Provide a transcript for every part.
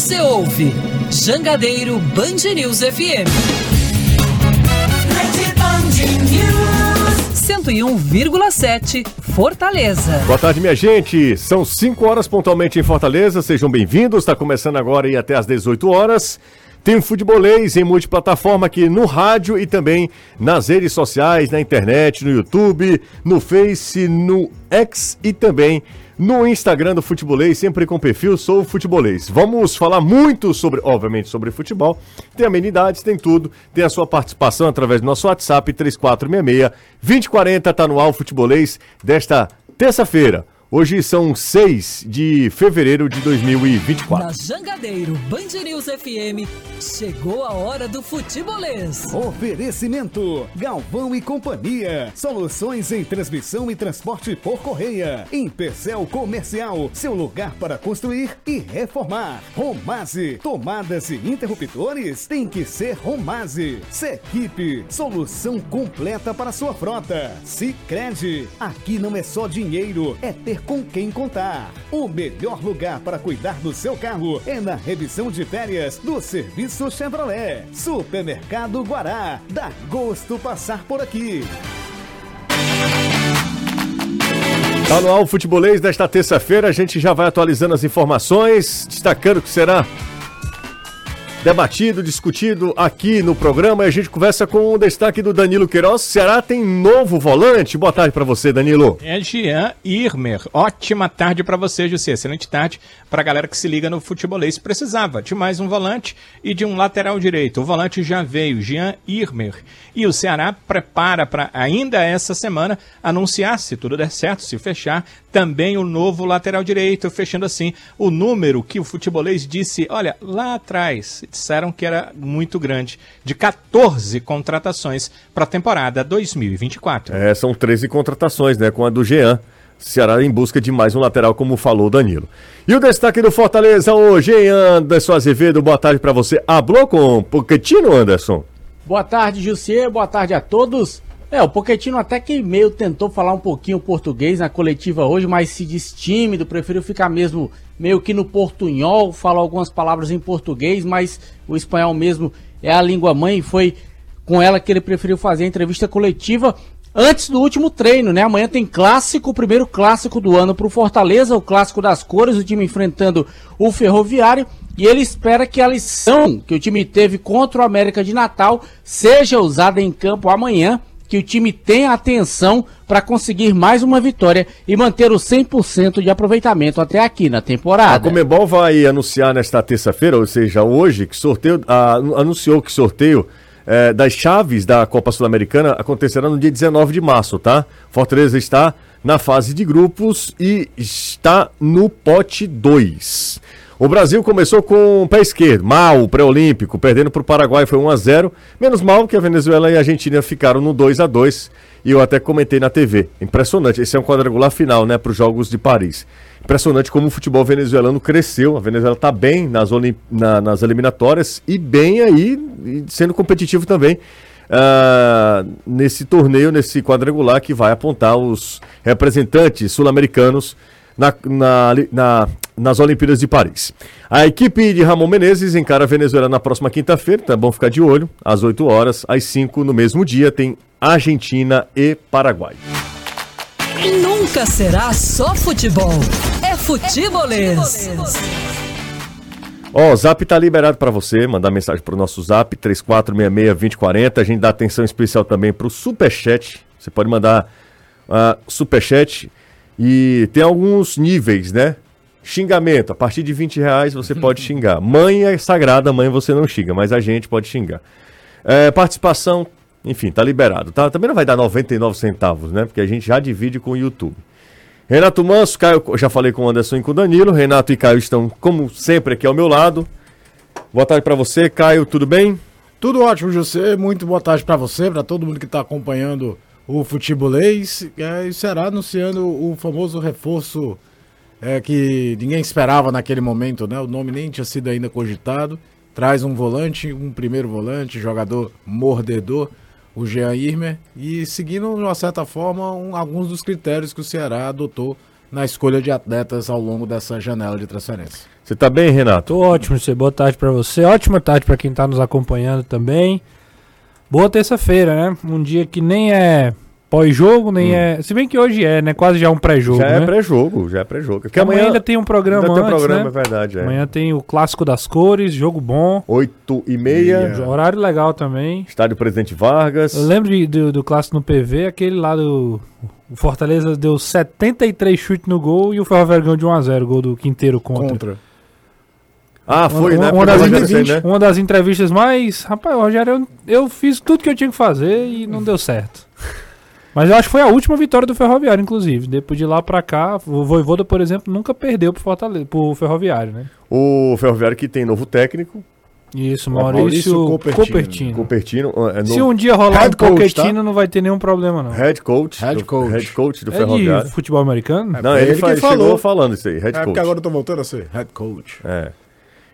você ouve Jangadeiro Band News FM. 101,7 Fortaleza. Boa tarde, minha gente. São 5 horas pontualmente em Fortaleza. Sejam bem-vindos. Está começando agora e até às 18 horas. Tem futebolês em multiplataforma aqui no rádio e também nas redes sociais, na internet, no YouTube, no Face, no X e também no Instagram do Futebolês, sempre com perfil Sou Futebolês. Vamos falar muito sobre, obviamente, sobre futebol. Tem amenidades, tem tudo. Tem a sua participação através do nosso WhatsApp 3466 2040, tá no ar o Futebolês desta terça-feira. Hoje são 6 de fevereiro de 2024. Na Jangadeiro Band News FM, chegou a hora do futebolês. Oferecimento: Galvão e Companhia. Soluções em transmissão e transporte por correia. Empecel Comercial, seu lugar para construir e reformar. Romase, tomadas e interruptores tem que ser Romase. Sequipe, solução completa para sua frota. Sicredi, aqui não é só dinheiro, é ter com quem contar. O melhor lugar para cuidar do seu carro é na revisão de férias do Serviço Chevrolet. Supermercado Guará. Dá gosto passar por aqui. Tá no ar o futebolês desta terça-feira. A gente já vai atualizando as informações, destacando que será debatido, discutido aqui no programa. E a gente conversa com o destaque do Danilo Queiroz. Ceará tem novo volante. Boa tarde para você, Danilo. É Jean Irmer. Ótima tarde para você, José. Excelente tarde para a galera que se liga no futebolês. Precisava de mais um volante e de um lateral direito. O volante já veio, Jean Irmer. E o Ceará prepara para ainda essa semana anunciar, se tudo der certo, se fechar, também o novo lateral direito, fechando assim o número que o futebolês disse, olha, lá atrás, disseram que era muito grande, de 14 contratações para a temporada 2024. É, são 13 contratações, né, com a do Jean. Ceará em busca de mais um lateral, como falou o Danilo. E o destaque do Fortaleza hoje, hein, Anderson Azevedo, boa tarde para você. Hablou com Pochettino, Anderson? Boa tarde, Jussier, boa tarde a todos. É, o Pochettino até que meio tentou falar um pouquinho português na coletiva hoje, mas se diz tímido, preferiu ficar mesmo meio que no portunhol, falou algumas palavras em português, mas o espanhol mesmo é a língua mãe e foi com ela que ele preferiu fazer a entrevista coletiva antes do último treino, né? Amanhã tem clássico, o primeiro clássico do ano para o Fortaleza, o clássico das cores, o time enfrentando o Ferroviário. E ele espera que a lição que o time teve contra o América de Natal seja usada em campo amanhã que o time tenha atenção para conseguir mais uma vitória e manter o 100% de aproveitamento até aqui na temporada. A Comebol vai anunciar nesta terça-feira, ou seja, hoje, que sorteio, ah, anunciou que sorteio eh, das chaves da Copa Sul-Americana acontecerá no dia 19 de março, tá? Fortaleza está na fase de grupos e está no pote 2. O Brasil começou com o pé esquerdo, mal, pré-olímpico, perdendo para o Paraguai, foi 1 a 0 Menos mal que a Venezuela e a Argentina ficaram no 2 a 2 E eu até comentei na TV. Impressionante, esse é um quadrangular final, né, para os Jogos de Paris. Impressionante como o futebol venezuelano cresceu. A Venezuela está bem nas, na, nas eliminatórias e bem aí, sendo competitivo também. Uh, nesse torneio, nesse quadrangular que vai apontar os representantes sul-americanos na, na, na, nas Olimpíadas de Paris. A equipe de Ramon Menezes encara a Venezuela na próxima quinta-feira, é bom ficar de olho. Às 8 horas, às 5 no mesmo dia, tem Argentina e Paraguai. Nunca será só futebol. É futebolês. Ó, oh, o Zap tá liberado para você, mandar mensagem pro nosso Zap 3466-2040. A gente dá atenção especial também pro Superchat. Você pode mandar uh, Superchat e tem alguns níveis, né? Xingamento, a partir de 20 reais você pode xingar. Mãe é sagrada, mãe você não xinga, mas a gente pode xingar. É, participação, enfim, tá liberado. Tá? Também não vai dar 99 centavos, né? Porque a gente já divide com o YouTube. Renato Manso, Caio, já falei com o Anderson e com o Danilo. Renato e Caio estão, como sempre, aqui ao meu lado. Boa tarde para você, Caio, tudo bem? Tudo ótimo, José. Muito boa tarde para você, para todo mundo que está acompanhando o futebolês. É, e será anunciando o famoso reforço é, que ninguém esperava naquele momento, né? O nome nem tinha sido ainda cogitado. Traz um volante, um primeiro volante, jogador mordedor, o Jean Irmer, e seguindo, de uma certa forma, um, alguns dos critérios que o Ceará adotou na escolha de atletas ao longo dessa janela de transferência. Você tá bem, Renato? Tô ótimo, você. Boa tarde pra você. Ótima tarde pra quem tá nos acompanhando também. Boa terça-feira, né? Um dia que nem é pós-jogo, nem é. Se bem que hoje é, né? Quase já um pré-jogo. já é né? pré-jogo, já é pré-jogo. Porque amanhã ainda tem um programa ainda tem um antes, programa, é né? verdade. É. Amanhã tem o Clássico das Cores, jogo bom. 8 e meia, Horário legal também. estádio Presidente Vargas. Eu lembro de- do, do clássico no PV, aquele lá do. O Fortaleza deu 73 chutes no gol e o Ferroviário ganhou de 1x0, gol do Quinteiro contra. Contra. Ah, foi, uma, né? uma das do entre- Rogério Ceni, né? uma das entrevistas mais. Rapaz, Rogério, eu, eu fiz tudo que eu tinha que fazer e não deu certo. Mas eu acho que foi a última vitória do Ferroviário, inclusive. Depois de lá pra cá, o Voivoda, por exemplo, nunca perdeu pro, Fortaleza, pro Ferroviário, né? O Ferroviário que tem novo técnico, Isso, Maurício Maurício Copertino. Copertino. É Se um dia rolar Head um coach, Copertino, não vai ter nenhum problema, não. head coach, Head do, coach. head coach do É Ferroviário. de futebol americano? Não, É ele, ele chegou falou. falando isso aí, head É coach. porque agora eu tô voltando a ser head coach. É.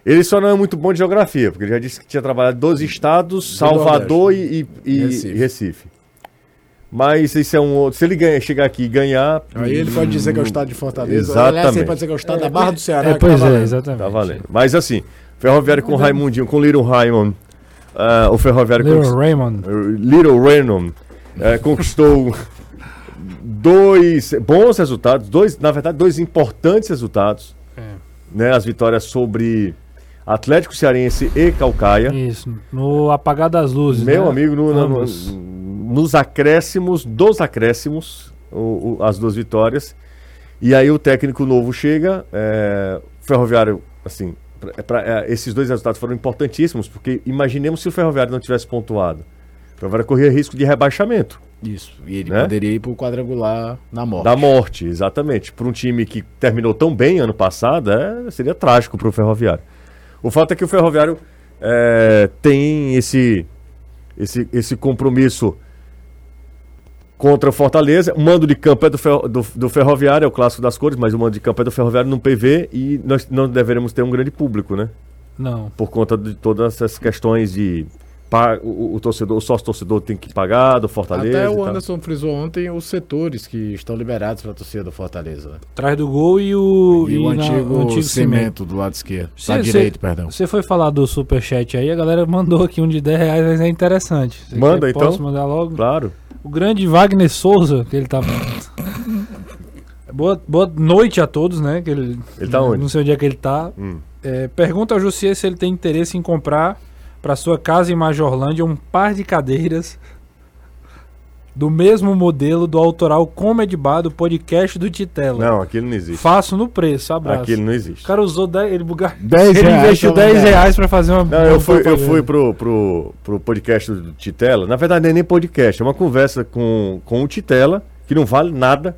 Ele só não é muito bom de geografia, porque ele já disse que tinha trabalhado 12 estados, Do Salvador e, e- e Recife. Recife. Mas isso é um outro. Se ele ganha, chegar aqui e ganhar. Aí ele pode dizer que é o estado de Fortaleza. Exatamente. Aliás, ele pode dizer que é o estado da Barra do Ceará. É, pois tá é, exatamente. Tá valendo. Mas assim, Ferroviário com Raimundinho, com Little Raymond. ah, o Ferroviário Little conquist- Raymond. Little Raymond eh, conquistou dois bons resultados, dois, na verdade, dois importantes resultados. É. Né, as vitórias sobre Atlético Cearense e Calcaia. Isso, no apagar das luzes. Meu né? amigo, no- no- nos acréscimos, dos acréscimos, o- o- as duas vitórias. E aí o técnico novo chega, é, o Ferroviário, assim, pra- pra- é, esses dois resultados foram importantíssimos, porque imaginemos se o Ferroviário não tivesse pontuado. O Ferroviário corria risco de rebaixamento, Isso. E ele Né? poderia ir pro quadrangular na morte. da morte, exatamente. Para um time que terminou tão bem ano passado, é, seria trágico para o Ferroviário. O fato é que o Ferroviário é, tem esse, esse, esse compromisso contra o Fortaleza. O mando de campo é do, Fer- do, do Ferroviário, é o clássico das cores, mas o mando de campo é do Ferroviário no PV e nós não deveremos ter um grande público, né? Não. Por conta de todas essas questões de. O, o torcedor, o sócio torcedor tem que pagar do Fortaleza. Até e o tal. Anderson frisou ontem os setores que estão liberados para a torcida do Fortaleza. né? Atrás do gol e o, E, o, na- antigo cimento do lado esquerdo. Cê- lado cê- direito, perdão. Você foi falar do superchat aí, a galera mandou aqui um de 10 reais, mas é interessante. Você Manda, quer- então. Posso mandar logo? Claro. O grande Wagner Souza, que ele tá. boa, boa noite a todos, né? Que ele, Ele tá onde? Não sei onde é que ele tá. Hum. É, pergunta ao Jussier se ele tem interesse em comprar para sua casa em Majorlândia um par de cadeiras do mesmo modelo do autoral Comedy Bar do podcast do Titela. Não, aquilo não existe. Faço no preço, abraço. Aquilo não O existe. cara usou 10, ele, buga... 10 ele reais investiu pra 10 mandar. reais pra fazer uma. Não, eu fui, eu fui pro, pro, pro podcast do Titela. Na verdade, não é nem podcast, é uma conversa com, com o Titela, que não vale nada.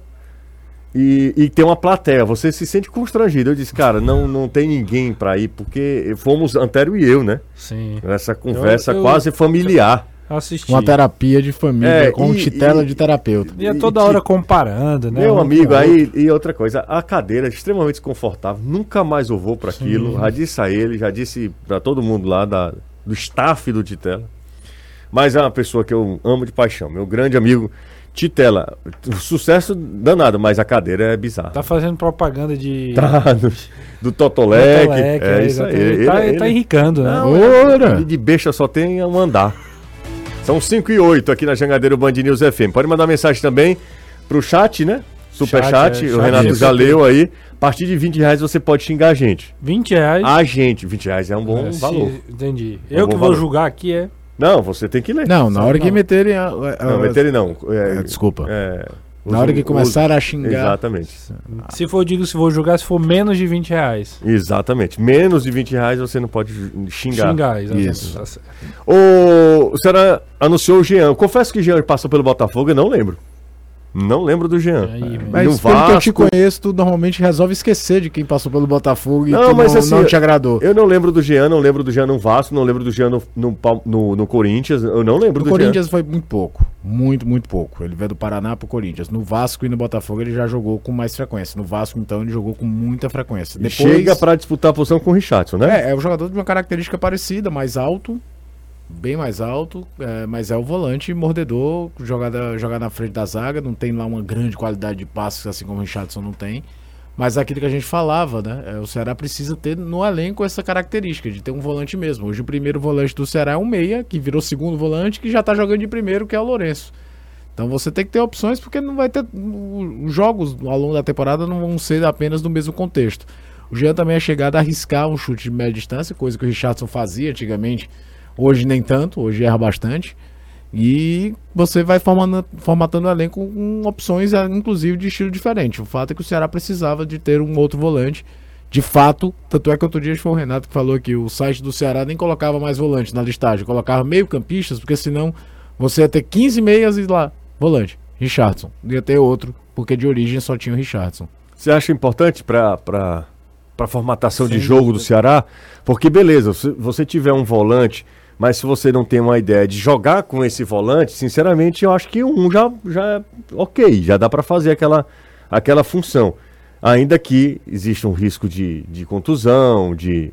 E, e tem uma plateia, você se sente constrangido. Eu disse, cara, não, não tem ninguém pra ir, porque fomos Antero e eu, né? Sim. Nessa conversa eu- quase familiar. Assisti. Uma terapia de família É, com e- titela e- de terapeuta. E é e- toda e- hora comparando, né? Meu Um amigo, aí, e outra coisa, a cadeira é extremamente desconfortável, nunca mais eu vou para aquilo. Já disse a ele, já disse para todo mundo lá da, do staff do Titela. Mas é uma pessoa que eu amo de paixão, meu grande amigo Titela. Sucesso danado, mas a cadeira é bizarra. Tá fazendo propaganda de. Tá, do, do Totolec. Totolec, é isso aí. Ele, tá, ele tá enricando, né? Não, Ora! ele de besta só tem um andar. São 5 e 8 aqui na Jangadeiro Band News FM. Pode mandar mensagem também pro chat, né? Superchat, Chat, é, o chat Renato é já leu aí. A partir de 20 reais você pode xingar a gente. 20 reais. A gente, 20 reais é um bom É, se- valor. Entendi. É um Eu que vou valor. julgar aqui é. Não, você tem que ler. Não, na hora que meterem a. a- Não, meter ele não. É, É, desculpa. é, Na hora que começar a xingar. Exatamente. Se for, digo, se vou julgar, se for menos de 20 reais. Exatamente. Menos de 20 reais você não pode xingar. Xingar, exatamente. Isso. Tá. O, o senhora anunciou o Jean. Confesso que o Jean passou pelo Botafogo, eu não lembro. Não lembro do Jean. Aí, no Mas pelo que eu te Vasco. conheço, tu normalmente resolve esquecer de quem passou pelo Botafogo e Não, tu mas não, assim, não te agradou. Eu não lembro do Jean, não lembro do Jean no Vasco, não lembro do Jean no, no, no- no Corinthians, eu não lembro No do Corinthians foi muito pouco. Muito, muito pouco. Ele veio do Paraná pro Corinthians. No Vasco e no Botafogo ele já jogou com mais frequência. No Vasco, então, ele jogou com muita frequência. Jean. Chega pra disputar a posição com o Richardson, né? É, é um jogador de uma característica parecida, mais alto, bem mais alto, é, mas é o volante mordedor, jogada, jogar na frente da zaga, não tem lá uma grande qualidade de passes, assim como o Richardson não tem, Mas é aquilo que a gente falava, né? É, o Ceará precisa ter no elenco essa característica de ter um volante mesmo. Hoje o primeiro volante do Ceará é um meia, que virou segundo volante, que já tá jogando de primeiro, que é o Lourenço. Então você tem que ter opções, porque não vai ter. Os jogos ao longo da temporada não vão ser apenas no mesmo contexto. O Jean também é chegado a arriscar um chute de média distância, coisa que o Richardson fazia antigamente. Hoje nem tanto, hoje erra bastante. E você vai formando, formatando o elenco com opções, ah, inclusive, de estilo diferente. O fato é que o Ceará precisava de ter um outro volante. De fato, tanto é que outro dia foi o Renato que falou que o site do Ceará nem colocava mais volante na listagem, colocava meio campistas, porque senão você ia ter 15 meias e lá, volante, Richardson. Ia ter outro, porque de origem só tinha o Richardson. Você acha importante para a formatação Sem de jogo do Ceará? Porque, beleza, se você tiver um volante mas se você não tem uma ideia de jogar com esse volante, sinceramente, eu acho que um já, já é ok, já dá para fazer aquela, aquela função. Ainda que existe um risco de, de contusão, de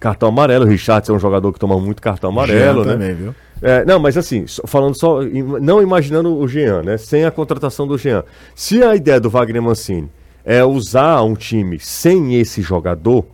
cartão amarelo. O Richard é um jogador que toma muito cartão amarelo, Jean né? Também, viu? É, não, mas assim, falando só, não imaginando o Jean, né? Sem a contratação do Jean. Se a ideia do Wagner Mancini é usar um time sem esse jogador,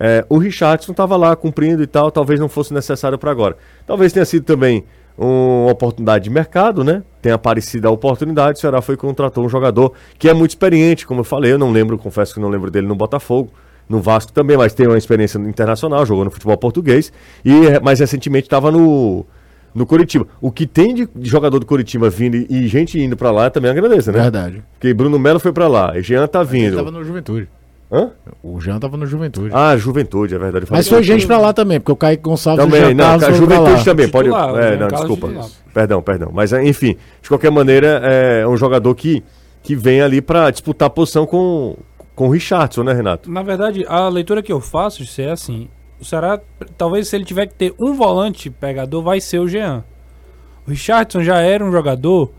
é, o Richardson estava lá cumprindo e tal, talvez não fosse necessário para agora. Talvez tenha sido também uma oportunidade de mercado, né? Tem aparecido a oportunidade, o Ceará foi e contratou um jogador que é muito experiente, como eu falei, eu não lembro, confesso que não lembro dele no Botafogo, no Vasco também, mas tem uma experiência internacional, jogou no futebol português e mais recentemente estava no no Curitiba. O que tem de jogador do Curitiba vindo e, gente indo para lá também agradeço, né? Verdade. Porque Bruno Melo foi para lá, e Jean tá vindo. Ele tava no Juventude. Hã? O Jean tava no Juventude. Ah, Juventude, é verdade. Mas foi gente pra lá também, porque o Kaique Gonçalves também, não, a Juventude também, pode. Titular, é, não, desculpa. Perdão, perdão. Mas enfim, de qualquer maneira, é um jogador que, que vem ali pra disputar a posição com, com o Richardson, né, Renato? Na verdade, a leitura que eu faço é assim: o Ceará, talvez se ele tiver que ter um volante pegador, vai ser o Jean. O Richardson já era um jogador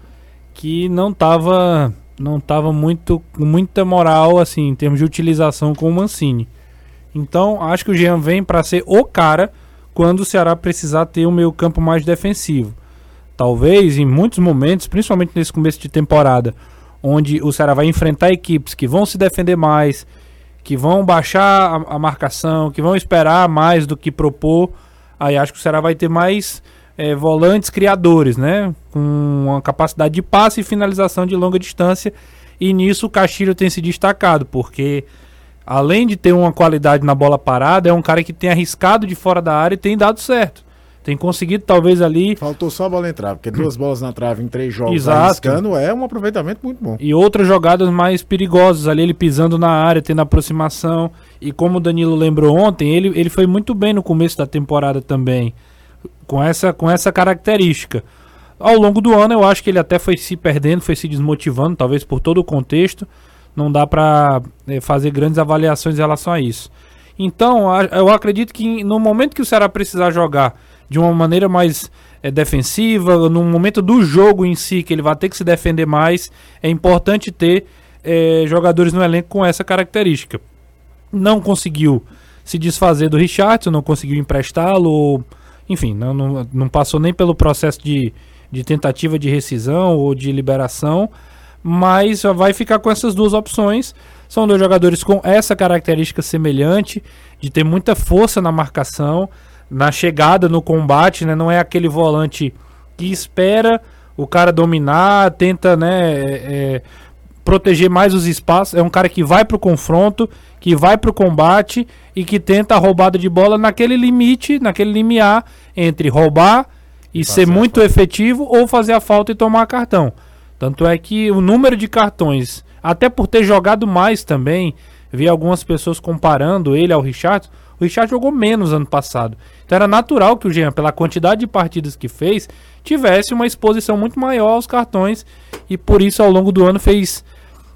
que não tava não estava muito muita moral assim em termos de utilização com o Mancini. Então, acho que o Jean vem para ser o cara quando o Ceará precisar ter um meio-campo mais defensivo. Talvez em muitos momentos, principalmente nesse começo de temporada, onde o Ceará vai enfrentar equipes que vão se defender mais, que vão baixar a, a marcação, que vão esperar mais do que propor, aí acho que o Ceará vai ter mais é, volantes criadores, né? Com uma capacidade de passe e finalização de longa distância. E nisso o Castilho tem se destacado, porque além de ter uma qualidade na bola parada, é um cara que tem arriscado de fora da área e tem dado certo. Tem conseguido talvez ali. Faltou só a bola entrar, porque duas bolas na trave em três jogos Exato. arriscando é um aproveitamento muito bom. E outras jogadas mais perigosas ali, ele pisando na área, tendo aproximação. E como o Danilo lembrou ontem, ele, ele foi muito bem no começo da temporada também com essa, com essa característica. Ao longo do ano, eu acho que ele até foi se perdendo, foi se desmotivando, talvez por todo o contexto. Não dá para é, eh, fazer grandes avaliações em relação a isso. Então, eu acredito que no momento que o Ceará precisar jogar de uma maneira mais é, defensiva, no momento do jogo em si, que ele vai ter que se defender mais, é importante ter é, jogadores no elenco com essa característica. Não conseguiu se desfazer do Richardson, não conseguiu emprestá-lo enfim, não, não, não passou nem pelo processo de, de tentativa de rescisão ou de liberação, mas vai ficar com essas duas opções. São dois jogadores com essa característica semelhante, de ter muita força na marcação, na chegada, no combate, né? Não é aquele volante que espera o cara dominar, tenta, né, é, é proteger mais os espaços. É um cara que vai para o confronto, que vai para o combate e que tenta a roubada de bola naquele limite, naquele limiar entre roubar e ser muito efetivo ou fazer a falta e tomar cartão. Tanto é que o número de cartões, até por ter jogado mais também, vi algumas pessoas comparando ele ao Richard. O Richard jogou menos ano passado. Então era natural que o Jean, pela quantidade de partidas que fez, tivesse uma exposição muito maior aos cartões e por isso ao longo do ano fez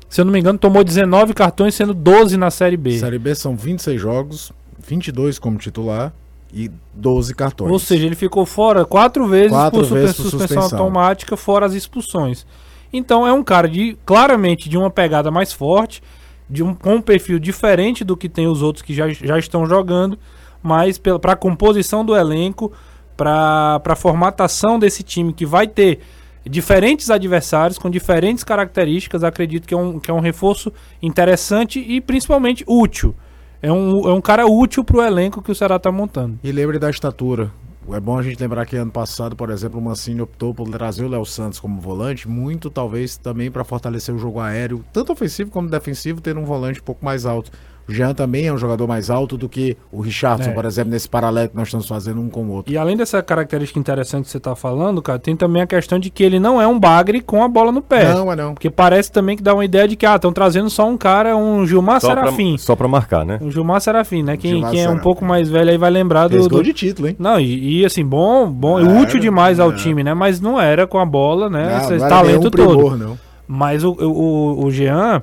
se eu não me engano, tomou 19 cartões, sendo 12 na Série B. Série B são 26 jogos, 22 como titular e 12 cartões. Ou seja, ele ficou fora quatro vezes quatro por, vezes suspensão, suspensão automática, fora as expulsões. Então é um cara de claramente de uma pegada mais forte, de um, com um perfil diferente do que tem os outros que já, já estão jogando, mas para a composição do elenco, para a formatação desse time que vai ter diferentes adversários com diferentes características. Acredito que é um, que é um reforço interessante e principalmente útil. É um, é um cara útil pro elenco que o Ceará tá montando. E lembre da estatura. É bom a gente lembrar que ano passado, por exemplo, o Mancini optou por trazer o Léo Santos como volante, muito talvez também para fortalecer o jogo aéreo, tanto ofensivo como defensivo, ter um volante um pouco mais alto. O Jean também é um jogador mais alto do que o Richardson, É. por exemplo, nesse paralelo que nós estamos fazendo um com o outro. E além dessa característica interessante que você tá falando, cara, tem também a questão de que ele não é um bagre com a bola no pé. Não, é não. Porque parece também que dá uma ideia de que, ah, estão trazendo só um cara, um Gilmar Só pra, Serafim. só pra marcar, né? Um Gilmar Serafim, né? Quem, Gilmar quem é um pouco mais velho aí vai lembrar do. Do- de título, hein? Não, e, e, assim, bom, bom, Era, útil demais ao era. time, né? Mas não era com a bola, né? Não, Esse não era talento todo. primor, não. Mas o, o, o Jean,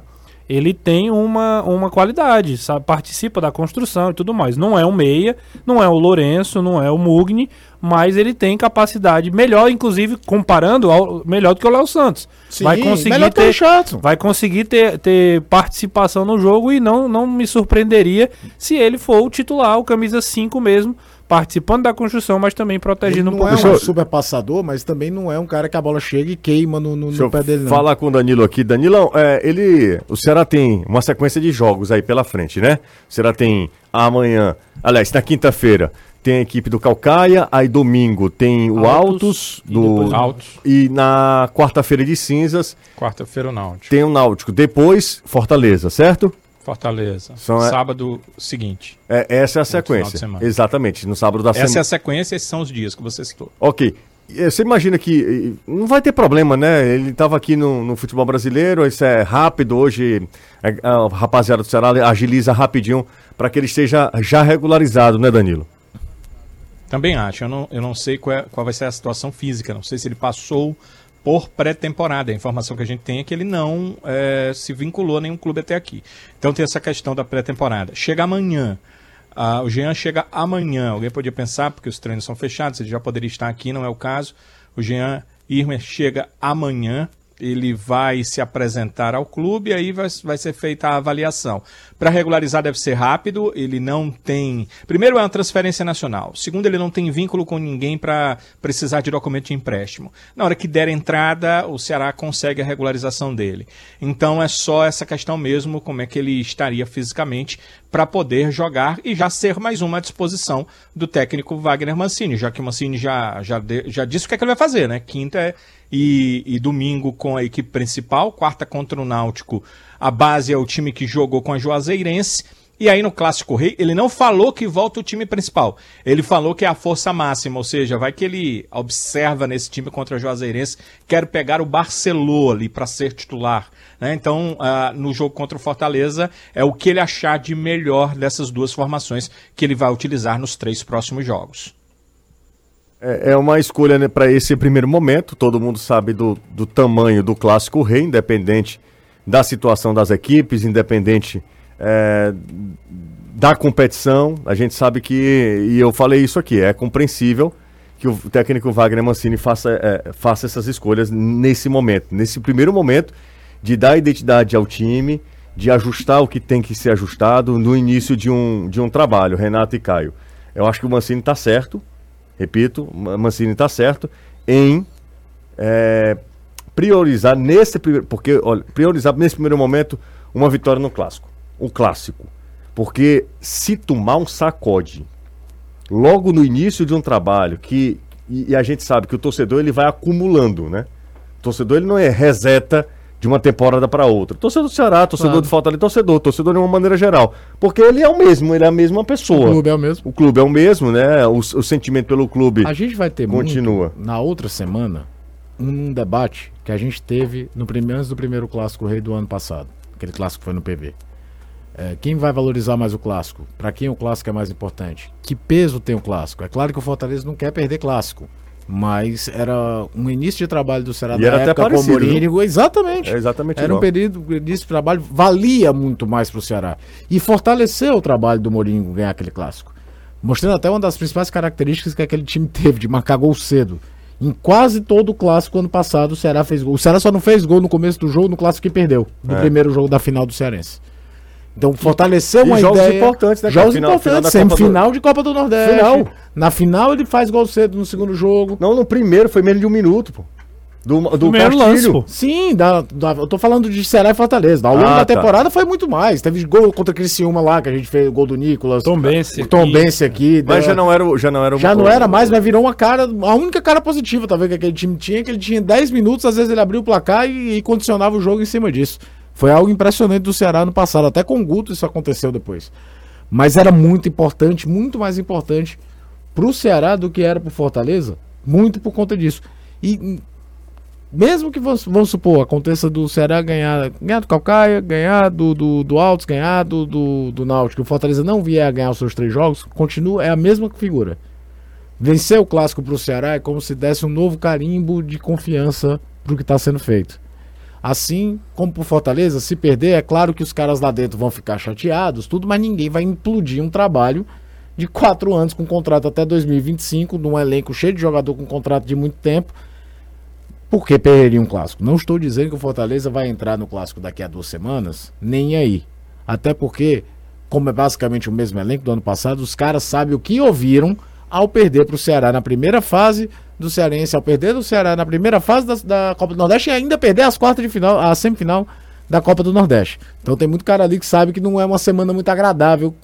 ele tem uma, uma qualidade, sabe? Participa da construção e tudo mais. Não é um meia, não é o Lourenço, não é o Mugni, mas ele tem capacidade melhor, inclusive, comparando, ao, melhor do que o Léo Santos. Sim, vai conseguir o ter, vai conseguir ter, ter participação no jogo e não, não me surpreenderia se ele for o titular, o camisa 5 mesmo, participando da construção, mas também Ele protegendo um não pouco. é Deixa um eu- super passador, mas também não é um cara que a bola chega e queima no, no, no pé dele, não. falar com o Danilo aqui. Danilão, é, ele, o Ceará tem uma sequência de jogos aí pela frente, né? O Ceará tem amanhã, aliás, na quinta-feira, tem a equipe do Calcaia, aí domingo tem o Altos, Altos, e do, o Altos. e na quarta-feira de cinzas Quarta-feira o Náutico. tem o Náutico, depois Fortaleza, certo? Fortaleza. São- Sábado seguinte. É, essa é a sequência. semana. Exatamente, no sábado da Essa é semana. a sequência, esses são os dias que você citou. Ok. Você imagina que não vai ter problema, né? Ele estava aqui no, no futebol brasileiro, isso é rápido. Hoje eh, a rapaziada do Ceará agiliza rapidinho para que ele esteja já regularizado, né, Danilo? Também acho. Eu não, eu não sei qual, é- qual vai ser a situação física. Não sei se ele passou por pré-temporada. A informação que a gente tem é que ele não eh, se vinculou a nenhum clube até aqui. Então tem essa questão da pré-temporada. Chega amanhã. Ah, o Jean chega amanhã. Alguém podia pensar, porque os treinos são fechados, ele já poderia estar aqui, não é o caso. O Jean Irmer chega amanhã. Ele vai se apresentar ao clube e aí vai, vai ser feita a avaliação. Para regularizar deve ser rápido, ele não tem. Primeiro é uma transferência nacional. Segundo, ele não tem vínculo com ninguém para precisar de documento de empréstimo. Na hora que der entrada, o Ceará consegue a regularização dele. Então é só essa questão mesmo, como é que ele estaria fisicamente para poder jogar e já ser mais uma à disposição do técnico Wagner Mancini, já que o Mancini já, já, já disse o que é que ele vai fazer, né? Quinta é- e, e domingo com a equipe principal, quarta contra o Náutico, a base é o time que jogou com a Juazeirense. E aí no Clássico Rei, ele não falou que volta o time principal. Ele falou que é a força máxima, ou seja, vai que ele observa nesse time contra a Juazeirense, quero pegar o Barcelona ali para ser titular. né? Então, ah, no jogo contra o Fortaleza, é o que ele achar de melhor dessas duas formações que ele vai utilizar nos três próximos jogos. É, é uma escolha né, para esse primeiro momento. Todo mundo sabe do, do tamanho do clássico rei, independente da situação das equipes, independente é, da competição. A gente sabe que, e eu falei isso aqui, é compreensível que o técnico Wagner Mancini faça, é, faça essas escolhas nesse momento, nesse primeiro momento de dar identidade ao time, de ajustar o que tem que ser ajustado no início de um, de um trabalho, Renato e Caio. Eu acho que o Mancini está certo, repito, Mancini está certo em é, priorizar nesse primeiro, porque olha, priorizar nesse primeiro momento uma vitória no clássico, o clássico, porque se tomar um sacode logo no início de um trabalho que e, e a gente sabe que o torcedor ele vai acumulando, né? O torcedor ele não é reseta de uma temporada para outra. Torcedor do Ceará, torcedor Claro. do Fortaleza, torcedor, torcedor de uma maneira geral, porque ele é o mesmo, ele é a mesma pessoa. O clube é o mesmo. O clube é o mesmo, né? O, o sentimento pelo clube. A gente vai ter Continua. muito, na outra semana, um debate que a gente teve no primeiro, antes do primeiro clássico rei do ano passado. Aquele clássico que foi no PV. É, quem vai valorizar mais o clássico? Para quem o clássico é mais importante? Que peso tem o clássico? É claro que o Fortaleza não quer perder clássico. Mas era um início de trabalho do Ceará E era até época o parecido, Mourinho. Exatamente. É exatamente Era um igual. período início de trabalho, valia muito mais para o Ceará. E fortaleceu o trabalho do Mourinho ganhar aquele clássico. Mostrando até uma das principais características que aquele time teve, de marcar gol cedo. Em quase todo o clássico ano passado, o Ceará fez gol. O Ceará só não fez gol no começo do jogo, no clássico que perdeu. No É. primeiro jogo da final do Cearense. Então fortaleceu E uma jogos ideia. importantes, né? Jogos Final- final importantes. Do- Semifinal de Copa do Nordeste. Final. Na final ele faz gol cedo no segundo jogo. Não, no primeiro foi menos de um minuto, pô. Do, do Primeiro Castilho. lance, pô. Sim, da, da- eu tô falando de Ceará e Fortaleza. Ao longo Ah, da tá. temporada foi muito mais. Teve gol contra o Criciúma lá, que a gente fez o gol do Nicolas. Tom Bense O Tom aqui. Bense aqui. Mas da- já não era, o- já não era o- Já não era mais, mas virou uma cara, a única cara positiva, talvez, que aquele time tinha, que ele tinha 10 minutos, às vezes ele abria o placar e, e condicionava o jogo em cima disso. Foi algo impressionante do Ceará no passado, até com o Guto isso aconteceu depois. Mas era muito importante, muito mais importante pro Ceará do que era pro Fortaleza, muito por conta disso. E mesmo que vamos, vamos supor, aconteça do Ceará ganhar, ganhar do Calcaia, ganhar do, do, do Altos, ganhar do, do, do Náutico, o Fortaleza não vier a ganhar os seus três jogos, continua, é a mesma figura. Vencer o clássico pro Ceará é como se desse um novo carimbo de confiança pro que está sendo feito. Assim como pro Fortaleza, se perder, é claro que os caras lá dentro vão ficar chateados, tudo, mas ninguém vai implodir um trabalho de quatro anos com contrato até 2025, num elenco cheio de jogador com contrato de muito tempo, porque perderia um clássico. Não estou dizendo que o Fortaleza vai entrar no clássico daqui a duas semanas, nem aí. Até porque, como é basicamente o mesmo elenco do ano passado, os caras sabem o que ouviram ao perder para o Ceará na primeira fase do Cearense, ao perder do Ceará na primeira fase da, da Copa do Nordeste e ainda perder as quartas de final, a semifinal da Copa do Nordeste. Então tem muito cara ali que sabe que não é uma semana muito agradável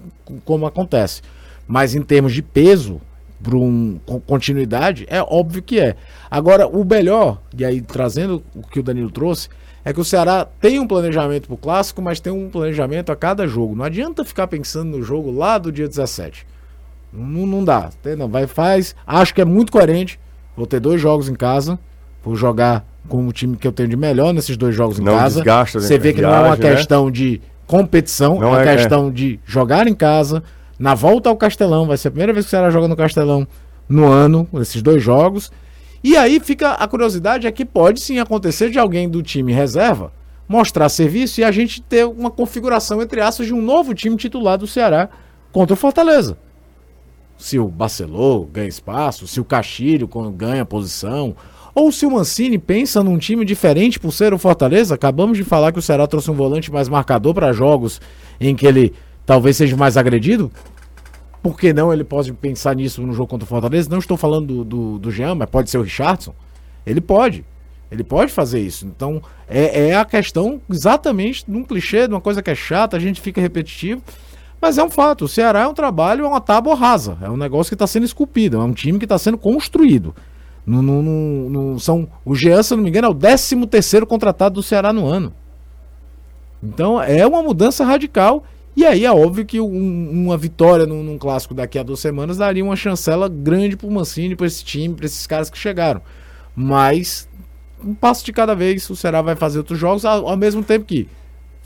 como acontece. Mas em termos de peso, para um, continuidade, é óbvio que é. Agora, o melhor, e aí trazendo o que o Danilo trouxe, é que o Ceará tem um planejamento pro clássico, mas tem um planejamento a cada jogo. Não adianta ficar pensando no jogo lá do dia 17. Não, não dá. Não, vai, faz. Acho que é muito coerente. Vou ter dois jogos em casa. Vou jogar com o time que eu tenho de melhor nesses dois jogos em Não casa. desgasta, né? Você vê que não é uma Viagem, né? questão de competição, Não é uma é- questão de jogar em casa. Na volta ao Castelão, vai ser a primeira vez que o Ceará joga no Castelão no ano, esses dois jogos. E aí fica a curiosidade é que pode sim acontecer de alguém do time reserva mostrar serviço e a gente ter uma configuração entre aspas de um novo time titular do Ceará contra o Fortaleza. Se o Barcelô ganha espaço, se o Castilho ganha posição, ou se o Mancini pensa num time diferente por ser o Fortaleza. Acabamos de falar que o Ceará trouxe um volante mais marcador para jogos em que ele talvez seja mais agredido. Por que não ele pode pensar nisso no jogo contra o Fortaleza? Não estou falando do, do, do Jean, mas pode ser o Richardson. Ele pode. Ele pode fazer isso. Então, é, é a questão exatamente de um clichê, de uma coisa que é chata, a gente fica repetitivo. Mas é um fato. O Ceará é um trabalho, é uma tábua rasa. É um negócio que está sendo esculpido. É um time que está sendo construído. No, no, no- no- são, o Jean, se não me engano, é o 13 terceiro contratado do Ceará no ano. Então é uma mudança radical. E aí é óbvio que um- uma vitória num, num clássico daqui a duas semanas daria uma chancela grande pro Mancini, para esse time, para esses caras que chegaram. Mas um passo de cada vez, o Ceará vai fazer outros jogos, ao, ao mesmo tempo que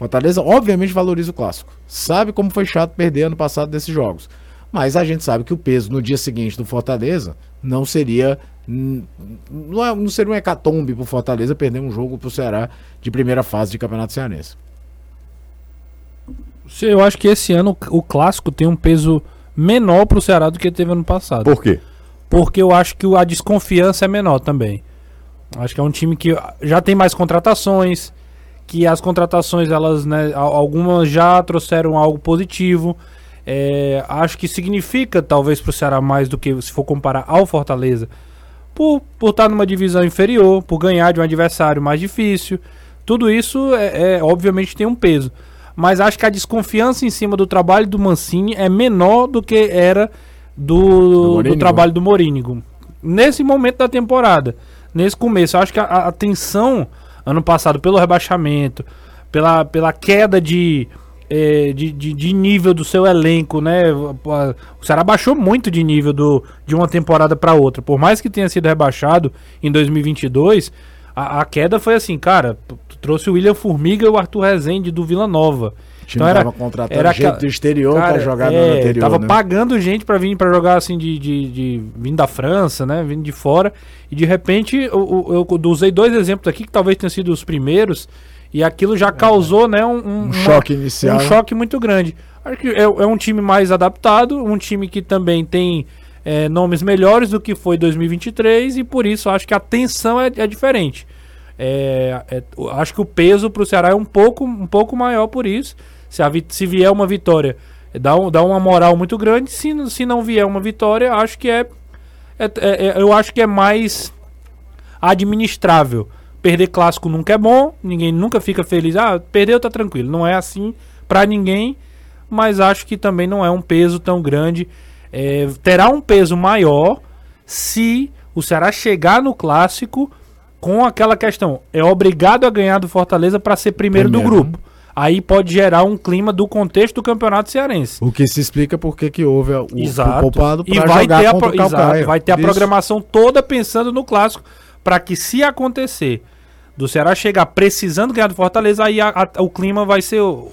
Fortaleza obviamente valoriza o clássico. Sabe como foi chato perder ano passado desses jogos. Mas a gente sabe que o peso no dia seguinte do Fortaleza não seria. hum, Não, é- não seria um hecatombe pro Fortaleza perder um jogo pro Ceará de primeira fase de Campeonato Cearense. Se- Eu acho que esse ano o clássico tem um peso menor pro Ceará do que teve ano passado. Por quê? Porque eu acho que a desconfiança é menor também. Acho que é um time que já tem mais contratações, que as contratações, elas, né, al- algumas já trouxeram algo positivo. É, acho que significa, talvez, pro Ceará mais do que se for comparar ao Fortaleza, por, por estar numa divisão inferior, por ganhar de um adversário mais difícil. Tudo isso, é, é, obviamente, tem um peso. Mas acho que a desconfiança em cima do trabalho do Mancini é menor do que era do, do, Morínigo. trabalho do Morínigo. Nesse momento da temporada, nesse começo, acho que a, a tensão ano passado pelo rebaixamento, pela, pela queda de, eh, de, de, de nível do seu elenco, né? O Ceará baixou muito de nível do, de uma temporada para outra. Por mais que tenha sido rebaixado em 2022, a, a queda foi assim, cara. Trouxe o William Formiga e o Arthur Rezende do Vila Nova. O time tava contratando era gente do exterior Cara, pra jogar no é, ano anterior. Tava né? pagando gente pra vir para jogar assim de, de, de- vindo da França, né? Vindo de fora. E de repente eu, eu, eu usei dois exemplos aqui que talvez tenham sido os primeiros. E aquilo já causou, né, um, um- choque inicial. Um choque muito grande. Acho que é, é um time mais adaptado, um time que também tem é, nomes melhores do que foi 2023 e por isso acho que a tensão é, é diferente. É, é, o- acho que o peso pro Ceará é um pouco, um pouco maior por isso. Se, a se vier uma vitória, é, dá, um, dá uma moral muito grande. Se, se não vier uma vitória, acho que é, é- é- é- Eu acho que é mais administrável. Perder clássico nunca é bom, ninguém nunca fica feliz. Ah, perdeu, tá tranquilo. Não é assim pra ninguém, mas acho que também não é um peso tão grande. É, terá um peso maior se o Ceará chegar no clássico com aquela questão. É obrigado a ganhar do Fortaleza para ser primeiro, do Primeiro. grupo. Aí pode gerar um clima do contexto do campeonato cearense. O que se explica porque que houve o, Exato. o poupado e para vai jogar ter, a, contra o Calcaia. exato, vai ter a Isso. programação toda pensando no clássico para que se acontecer do Ceará chegar precisando ganhar do Fortaleza, aí a- a- o clima vai ser o-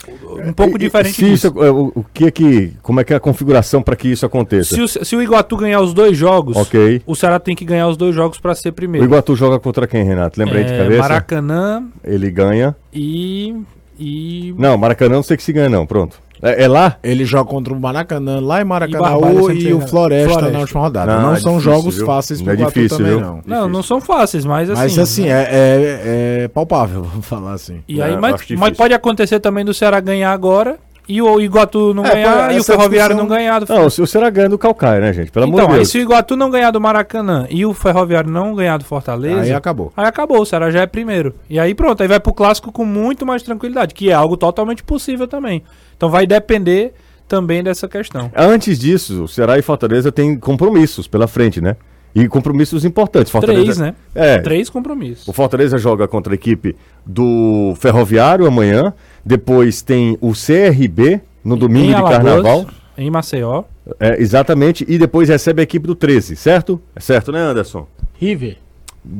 um pouco E- e- diferente se disso. isso, é, o, o que é que, como é que é a configuração para que isso aconteça? Se o, se o Iguatu ganhar os dois jogos, Ok. o Ceará tem que ganhar os dois jogos para ser O primeiro. Iguatu joga contra quem, Renato? Lembra aí de É, cabeça? Maracanã Ele ganha. e. e Não, Maracanã não sei que se ganha, não. Pronto. É, é lá? Ele joga contra o Maracanã lá em Barbalha, Maracanã sempre e o Floresta, Floresta. na última rodada. Não, Não, é são difícil, jogos viu? fáceis Não pro é difícil, também, viu? não. Não, não são fáceis, mas assim. Mas assim, é, é, é palpável, vamos falar assim. E aí, Não, mas, mas pode acontecer também do Ceará ganhar agora e o Iguatu não É, ganhar e o Ferroviário discussão- não ganhar do Não, se o Ceará ganha do Calcaia, né, gente? Pelo amor Então, de aí Deus. se o Iguatu não ganhar do Maracanã e o Ferroviário não ganhar do Fortaleza, Aí acabou. aí acabou, o Ceará já é primeiro. E aí pronto, aí vai pro clássico com muito mais tranquilidade, que é algo totalmente possível também. Então vai depender também dessa questão. Antes disso, o Ceará e Fortaleza têm compromissos pela frente, né? E compromissos importantes. Fortaleza... Três, né? É. Três compromissos. O Fortaleza joga contra a equipe do Ferroviário amanhã. Depois tem o CRB no domingo em de Alagoas, Carnaval. Em Maceió. É, exatamente. E depois recebe a equipe do 13, certo? É certo, né, Anderson? River.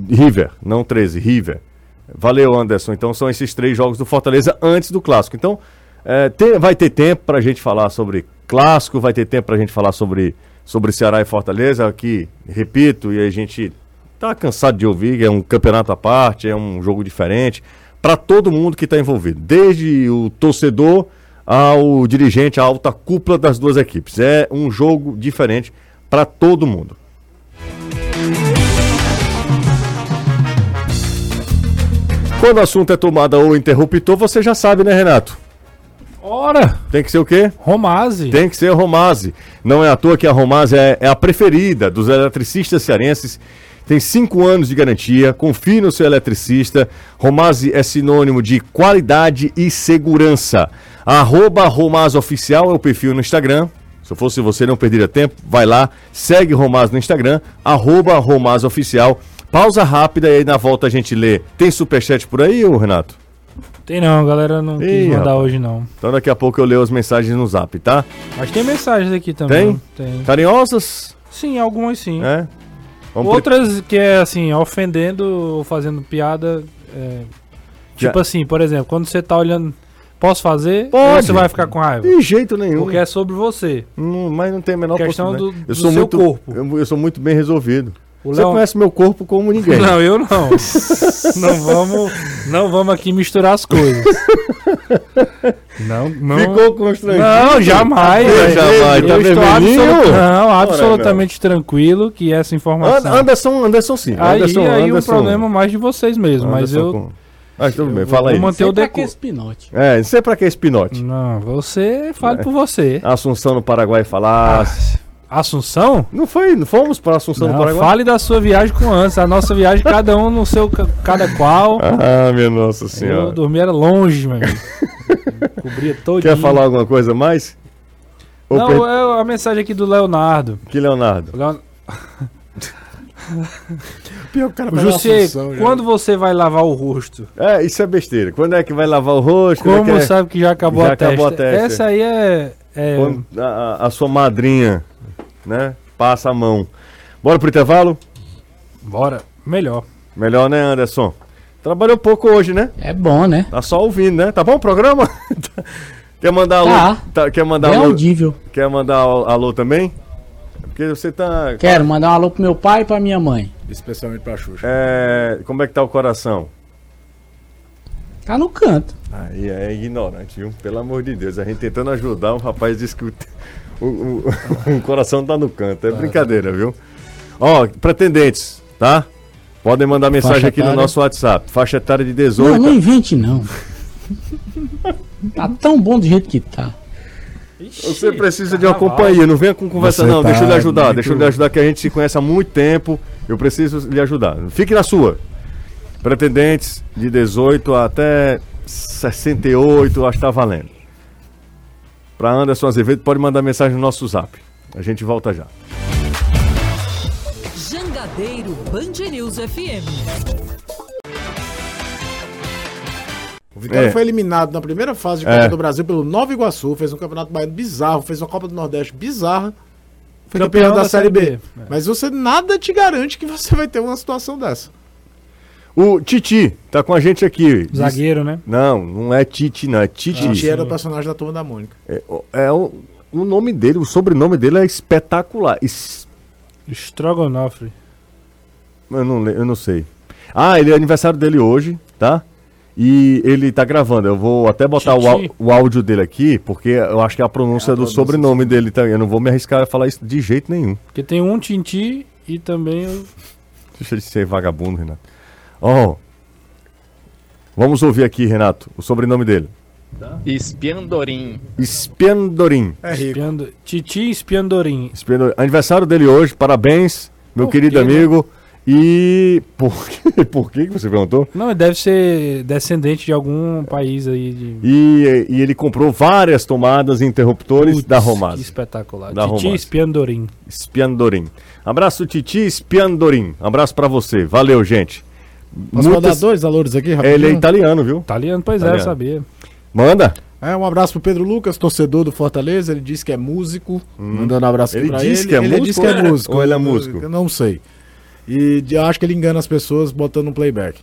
River, não 13, River. Valeu, Anderson. Então são esses três jogos do Fortaleza antes do clássico. Então é, tem- vai ter tempo pra gente falar sobre clássico, vai ter tempo pra gente falar sobre, sobre Ceará e Fortaleza. Aqui, repito, e a gente tá cansado de ouvir, é um campeonato à parte, é um jogo diferente. Pra todo mundo que tá envolvido, desde o torcedor ao dirigente, a alta cúpula das duas equipes. É um jogo diferente pra todo mundo. Quando o assunto é tomada ou interruptor, você já sabe, né, Renato? Ora, Tem que ser o quê? Romase. Tem que ser Romase. Não é à toa que a Romase é, é a preferida dos eletricistas cearenses. Tem cinco anos de garantia. Confie no seu eletricista. Romase é sinônimo de qualidade e segurança. Arroba Romase Oficial é o perfil no Instagram. Se eu fosse você, não perderia tempo. Vai lá, segue Romase no Instagram. Arroba Romase Oficial. Pausa rápida e aí na volta a gente lê. Tem superchat por aí, Renato? Tem não, galera não Ih, quis mandar rapaz. hoje não. Então daqui a pouco eu leio as mensagens no zap, tá? Mas tem mensagens aqui também. Tem? Carinhosas? Sim, algumas sim. É. Vamos pre- Outras que é assim, ofendendo ou fazendo piada. é, Já- Tipo assim, por exemplo, quando você tá olhando. Posso fazer? Pode. Você vai ficar com raiva? De jeito nenhum. Porque é sobre você. Não- mas não tem a menor Questão possibilidade. do- eu do sou seu muito, corpo. Eu, eu sou muito bem resolvido. O Você Léo- conhece meu corpo como ninguém. Não, eu não. não vamos, não vamos aqui misturar as coisas. Não, não. Ficou constrangido? Não, jamais. Eu jamais, tá Eu estou Não, Ora, absolutamente tranquilo que essa informação. Anderson, Anderson sim. aí Anderson, aí o Anderson, problema mais de vocês mesmo, mas Anderson eu com- Mas tudo bem, fala vou aí. manter Sei o pra deco- que esse pinote. É, não sei pra que esse pinote. Não, você fale por você. Assunção no Paraguai falasse. Assunção? Não foi, não fomos pra Assunção Não, Paraguai? fale da sua viagem com antes. A nossa viagem, cada um no seu, ca- cada qual. Ah, minha nossa Eu senhora. dormia era longe, meu amigo. Cobria todo Quer falar alguma coisa mais? Ou Não, per- é a mensagem aqui do Leonardo. Que Leonardo? Leon- Pior que o cara José, Assunção, já. quando você vai lavar o rosto? É, isso é besteira. Quando é que vai lavar o rosto? É Como que é- sabe que já acabou, Já a, testa? acabou a testa. Essa aí é. é- a- a sua madrinha, né? Passa a mão. Bora pro intervalo? Bora. Melhor. Melhor, né, Anderson? Trabalhou pouco hoje, né? É bom, né? Tá só ouvindo, né? Tá bom o programa? quer mandar alô? Tá. Tá, quer mandar É alô? audível. Quer mandar alô também? É Porque você tá. Quero mandar um alô pro meu pai e pra minha mãe. Especialmente pra Xuxa. É, como é que tá o coração? Tá no canto. Aí é ignorante, viu? Pelo amor de Deus. A gente tentando ajudar, o rapaz disse que o, o, o- o coração tá no canto. É brincadeira, viu? Ó, pretendentes, tá? Podem mandar mensagem Faixa aqui no etária. nosso WhatsApp. Faixa etária de Não, 18. não invente não. tá tão bom do jeito que tá. Você precisa de uma companhia, não venha com conversa Você não, deixa eu lhe tá ajudar, muito- deixa eu lhe ajudar que a gente se conhece há muito tempo, eu preciso lhe ajudar. Fique na sua. Pretendentes de 18 até 68, acho que tá valendo. Para Anderson Azevedo, pode mandar mensagem no nosso zap. A gente volta já. Jangadeiro Band News FM. O Vitória É. foi eliminado na primeira fase de Copa É. do Brasil pelo Nova Iguaçu, fez um campeonato baiano bizarro, fez uma Copa do Nordeste bizarra. Foi campeão, da, Série B. Mas você nada te garante que você vai ter uma situação dessa. O Titi tá com a gente aqui. Zagueiro, né? Não, não é Titi, não, é Titi. Titi era o personagem da turma da Mônica. É, o- é o, o nome dele, o sobrenome dele é espetacular. Es- Strogonoff. Eu não, eu não sei. Ah, ele é aniversário dele hoje, tá? E ele tá gravando. Eu vou até botar o, Titi. áudio dele aqui, porque eu acho que é a pronúncia É a do sobrenome dele também. Eu não vou me arriscar a falar isso de jeito nenhum. Porque tem um Tinti e também o. Deixa de ser vagabundo, Renato. Ó. vamos ouvir aqui, Renato, o sobrenome dele. Espiandorim. Espiandorim. É rico. Espiando... Titi Espiandorim. Espiandorim. Aniversário dele hoje, parabéns, meu Por querido quê, né? amigo. E. Por quê? Por que que você perguntou? Não, deve ser descendente de algum país aí de. E, e ele comprou várias tomadas e interruptores Putz, da Romaz. Que espetacular. Da Titi Romaz. Espiandorim. Spiandorim. Abraço, Titi Spiandorim. Abraço pra você. Valeu, gente. Posso mandar dois valores aqui, rapidinho? Ele é italiano, viu? Italiano, pois é, Italiano. eu sabia. Manda. É, um abraço pro Pedro Lucas, torcedor do Fortaleza. Ele disse que é músico. Mandando um abraço aqui Ele pra disse ele. que é ele músico disse que ou é é- músico. ou ele é Eu- músico? Eu não sei. E eu acho que ele engana as pessoas botando um playback.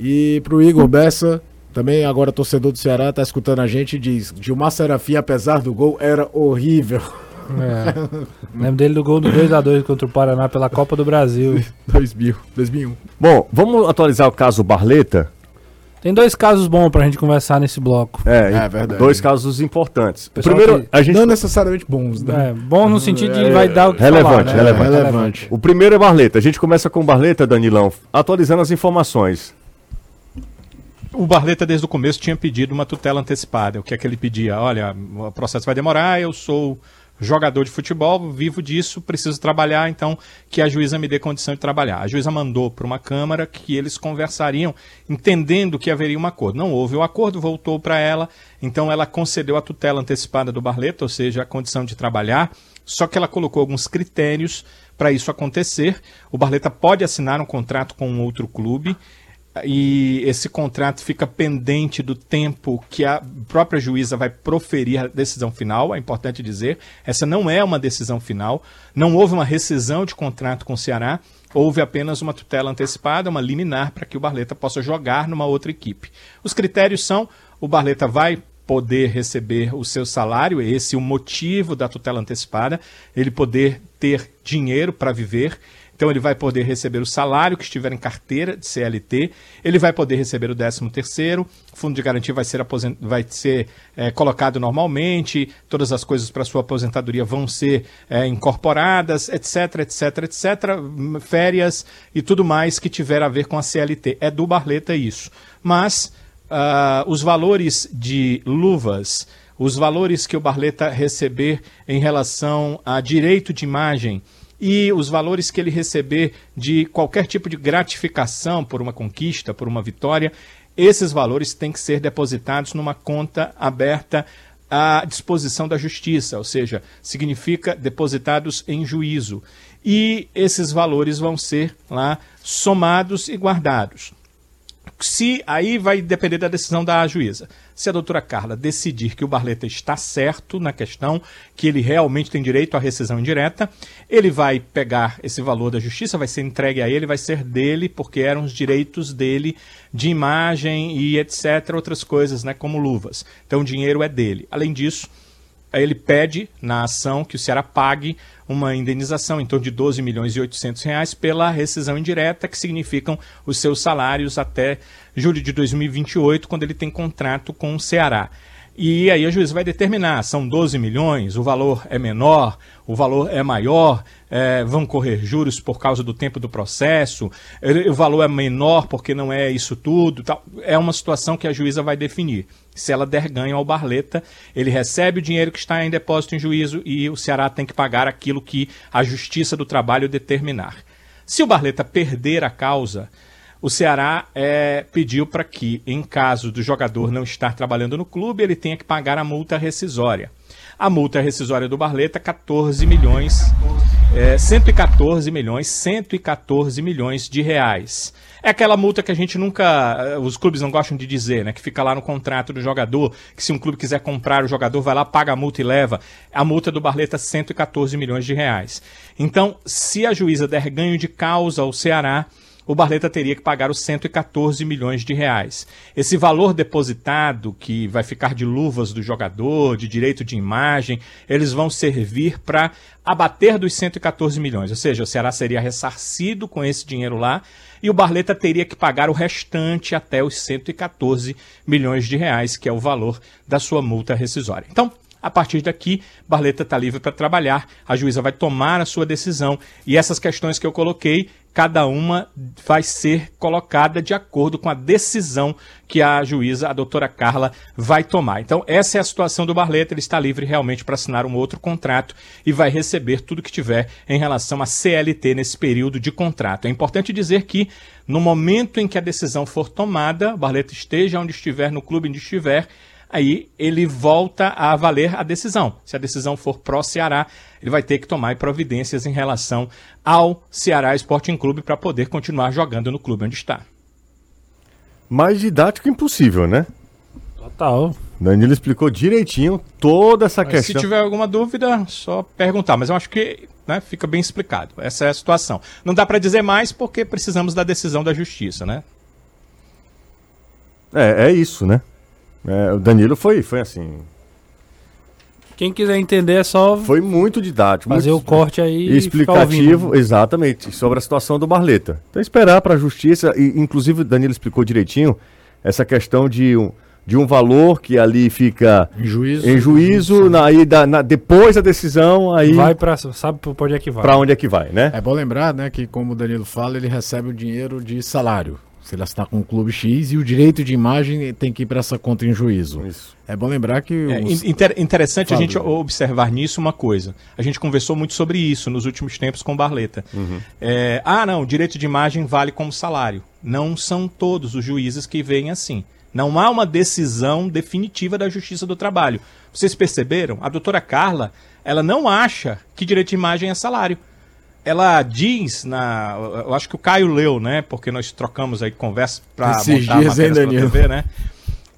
E pro Igor Bessa, também agora torcedor do Ceará, tá escutando a gente diz: Gilmar Serafim, apesar do gol, era horrível. É. Lembro dele do gol do 2x2 contra o Paraná pela Copa do Brasil. 2000, 2001. Bom, vamos atualizar o caso Barleta. Tem dois casos bons pra gente conversar nesse bloco. É, É verdade. dois casos importantes. Pessoal primeiro, que- a gente. Não necessariamente bons, né? É, bom no sentido de É, vai dar o que relevante, falar, né? relevante. relevante. O primeiro é Barleta. A gente começa com Barleta, Danilão, atualizando as informações. O Barleta, desde o começo, tinha pedido uma tutela antecipada. O que é que ele pedia? Olha, o processo vai demorar, eu sou jogador de futebol, vivo disso, preciso trabalhar, então que a juíza me dê condição de trabalhar. A juíza mandou para uma Câmara que eles conversariam, entendendo que haveria um acordo. Não houve o acordo, voltou para ela, então ela concedeu a tutela antecipada do Barleta, ou seja, a condição de trabalhar, só que ela colocou alguns critérios para isso acontecer. O Barleta pode assinar um contrato com um outro clube, e esse contrato fica pendente do tempo que a própria juíza vai proferir a decisão final, é importante dizer. Essa não é uma decisão final, não houve uma rescisão de contrato com o Ceará, houve apenas uma tutela antecipada, uma liminar para que o Barleta possa jogar numa outra equipe. Os critérios são: o Barleta vai poder receber o seu salário, esse é o motivo da tutela antecipada, ele poder ter dinheiro para viver. Então ele vai poder receber o salário que estiver em carteira de CLT, ele vai poder receber o 13 terceiro, o fundo de garantia vai ser, aposen- vai ser eh, colocado normalmente, todas as coisas para sua aposentadoria vão ser eh, incorporadas, etc, etc, etc, férias e tudo mais que tiver a ver com a CLT. É do Barleta isso. Mas ah, os valores de luvas, os valores que o Barleta receber em relação a direito de imagem, e os valores que ele receber de qualquer tipo de gratificação por uma conquista, por uma vitória, esses valores têm que ser depositados numa conta aberta à disposição da justiça, ou seja, significa depositados em juízo. E esses valores vão ser lá somados e guardados. Se aí vai depender da decisão da juíza. Se a doutora Carla decidir que o Barleta está certo na questão, que ele realmente tem direito à rescisão indireta, ele vai pegar esse valor da justiça, vai ser entregue a ele, vai ser dele, porque eram os direitos dele de imagem e etc, outras coisas, né, como luvas. Então o dinheiro é dele. Além disso, ele pede na ação que o Ceará pague uma indenização em torno de 12 milhões e 800 reais pela rescisão indireta, que significam os seus salários até julho de 2028, quando ele tem contrato com o Ceará. E aí a juíza vai determinar, são 12 milhões, o valor é menor, o valor é maior, é, vão correr juros por causa do tempo do processo, o valor é menor porque não é isso tudo. Tal. É uma situação que a juíza vai definir. Se ela der ganho ao Barleta, ele recebe o dinheiro que está em depósito em juízo e o Ceará tem que pagar aquilo que a Justiça do Trabalho determinar. Se o Barleta perder a causa, o Ceará é, pediu para que, em caso do jogador não estar trabalhando no clube, ele tenha que pagar a multa rescisória. A multa rescisória do Barleta, 14 milhões, é, 114 milhões, 114 milhões de reais. É aquela multa que a gente nunca, eh, os clubes não gostam de dizer, né? Que fica lá no contrato do jogador, que se um clube quiser comprar o jogador, vai lá, paga a multa e leva. A multa do Barleta, 114 milhões de reais. Então, se a juíza der ganho de causa ao Ceará, o Barleta teria que pagar os 114 milhões de reais. Esse valor depositado, que vai ficar de luvas do jogador, de direito de imagem, eles vão servir para abater dos 114 milhões. Ou seja, o Ceará seria ressarcido com esse dinheiro lá e o Barleta teria que pagar o restante até os 114 milhões de reais, que é o valor da sua multa rescisória. Então, a partir daqui, Barleta está livre para trabalhar, a juíza vai tomar a sua decisão e essas questões que eu coloquei, cada uma vai ser colocada de acordo com a decisão que a juíza, a doutora Carla, vai tomar. Então, essa é a situação do Barleta, ele está livre realmente para assinar um outro contrato e vai receber tudo que tiver em relação a CLT nesse período de contrato. É importante dizer que, no momento em que a decisão for tomada, o Barleta esteja onde estiver, no clube onde estiver, aí ele volta a valer a decisão. Se a decisão for pró-Ceará, ele vai ter que tomar providências em relação ao Ceará Sporting Clube para poder continuar jogando no clube onde está. Mais didático impossível, né? Total. Danilo explicou direitinho toda essa Mas questão. Se tiver alguma dúvida, só perguntar. Mas eu acho que né, fica bem explicado. Essa é a situação. Não dá para dizer mais porque precisamos da decisão da justiça, né? É, é isso, né? É, o Danilo foi, foi assim. Quem quiser entender é só Foi muito didático. fazer muito o corte aí explicativo, exatamente, sobre a situação do Barleta. Então esperar para a justiça, e inclusive o Danilo explicou direitinho essa questão de um, de um valor que ali fica Em juízo. em juízo, na, aí da- na- depois da decisão, aí Vai pra. Sabe pra onde é que vai? para onde é que vai, né? É bom lembrar, né, que como o Danilo fala, ele recebe o dinheiro de salário. Se ele assinar com o clube X e o direito de imagem tem que ir para essa conta em juízo. Isso. É bom lembrar que É, os- in- inter- interessante a gente observar nisso uma coisa. A gente conversou muito sobre isso nos últimos tempos com o Barleta. É, ah, não, o direito de imagem vale como salário. Não são todos os juízes que veem assim. Não há uma decisão definitiva da Justiça do Trabalho. Vocês perceberam? A doutora Carla, ela não acha que direito de imagem é salário. Ela diz na. Eu acho que o Caio leu, né? Porque nós trocamos aí conversa para montar dias, hein, matérias pra Danilo? TV, né?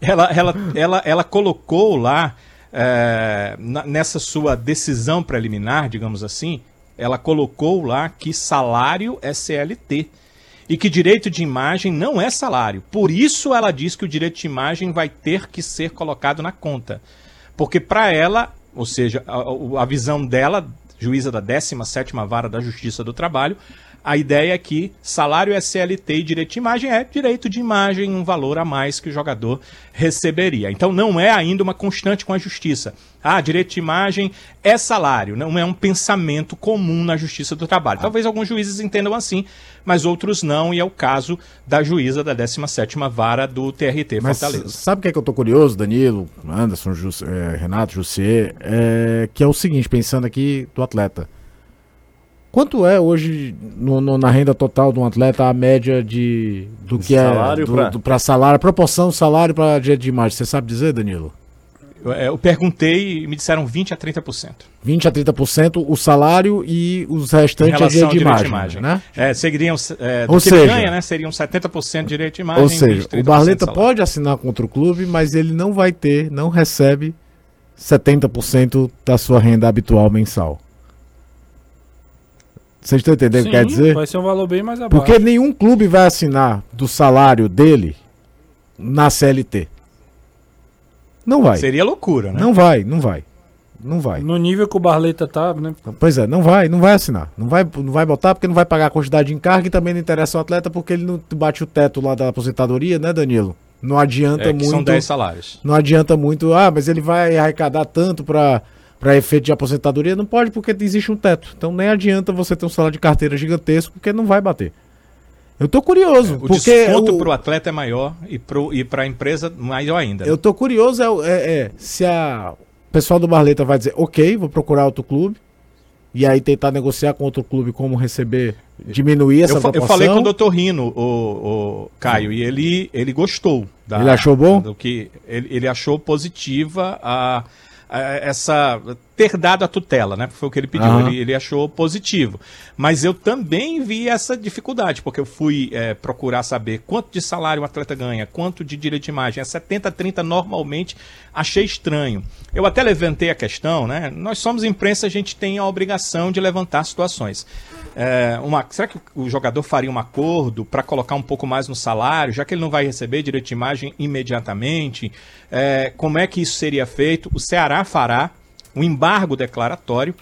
Ela, ela, ela, ela colocou lá, é, nessa sua decisão preliminar, digamos assim, ela colocou lá que salário é CLT e que direito de imagem não é salário. Por isso ela diz que o direito de imagem vai ter que ser colocado na conta. Porque para ela, ou seja, a, a visão dela, juíza da 17ª Vara da Justiça do Trabalho, a ideia é que salário é CLT e direito de imagem é direito de imagem, um valor a mais que o jogador receberia. Então não é ainda uma constante com a justiça. Ah, direito de imagem é salário, não é um pensamento comum na Justiça do Trabalho. Talvez alguns juízes entendam assim, mas outros não, e é o caso da juíza da 17ª Vara do TRT Mas Fortaleza. sabe o que é que eu tô curioso, Danilo, Anderson, Jus- eh, Renato, Jussier? É, que é o seguinte, pensando aqui do atleta. Quanto é hoje no- no- na renda total de um atleta a média de do que Salário é do, pra- do- pra salário, a proporção salário para direito de imagem? Você sabe dizer, Danilo? Eu, é, eu perguntei e me disseram 20 a 30%. 20 a 30% o salário e os Em restantes é relação direito de direito imagem, né? É, seriam, é, do Ou que ele seja- ganha, né? Seriam 70% de direito de imagem. Ou seja, 20, 30% o Barleta salário. pode assinar contra o clube, mas ele não vai ter, não recebe 70% da sua renda habitual mensal. Vocês estão entendendo o que quer dizer? Vai ser um valor bem mais abaixo. Porque nenhum clube vai assinar do salário dele na CLT. Não vai. Seria loucura, né? Não vai, não vai. Não vai. No nível que o Barleta tá, né? Pois é, não vai, não vai assinar. Não vai, não vai botar porque não vai pagar a quantidade de encargo e também não interessa o atleta porque ele não bate o teto lá da aposentadoria, né, Danilo? Não adianta É, que muito. são 10 salários. Não adianta muito, ah, mas ele vai arrecadar tanto para para efeito de aposentadoria. Não pode porque existe um teto. Então nem adianta você ter um salário de carteira gigantesco porque não vai bater. Eu tô curioso. O porque desconto para o atleta é maior e para a empresa maior ainda. né? Eu tô curioso é, é- é se a o pessoal do Barleta vai dizer, ok, vou procurar outro clube. E aí tentar negociar com outro clube como receber, diminuir essa Eu, fa- eu proporção. falei com o Dr. Rino, o, o Caio, e ele, ele gostou. da- Ele achou bom? Do que, ele, ele achou positiva a- essa. ter dado a tutela, né? Foi o que ele pediu. Aham. Ele, ele achou positivo. Mas eu também vi essa dificuldade, porque eu fui é, procurar saber quanto de salário o atleta ganha, quanto de direito de imagem. É 70, 30 normalmente. Achei estranho. Eu até levantei a questão, né? Nós somos imprensa, a gente tem a obrigação de levantar situações. É, uma, será que o jogador faria um acordo para colocar um pouco mais no salário, já que ele não vai receber direito de imagem imediatamente? É, como é que isso seria feito? O Ceará fará um embargo declaratório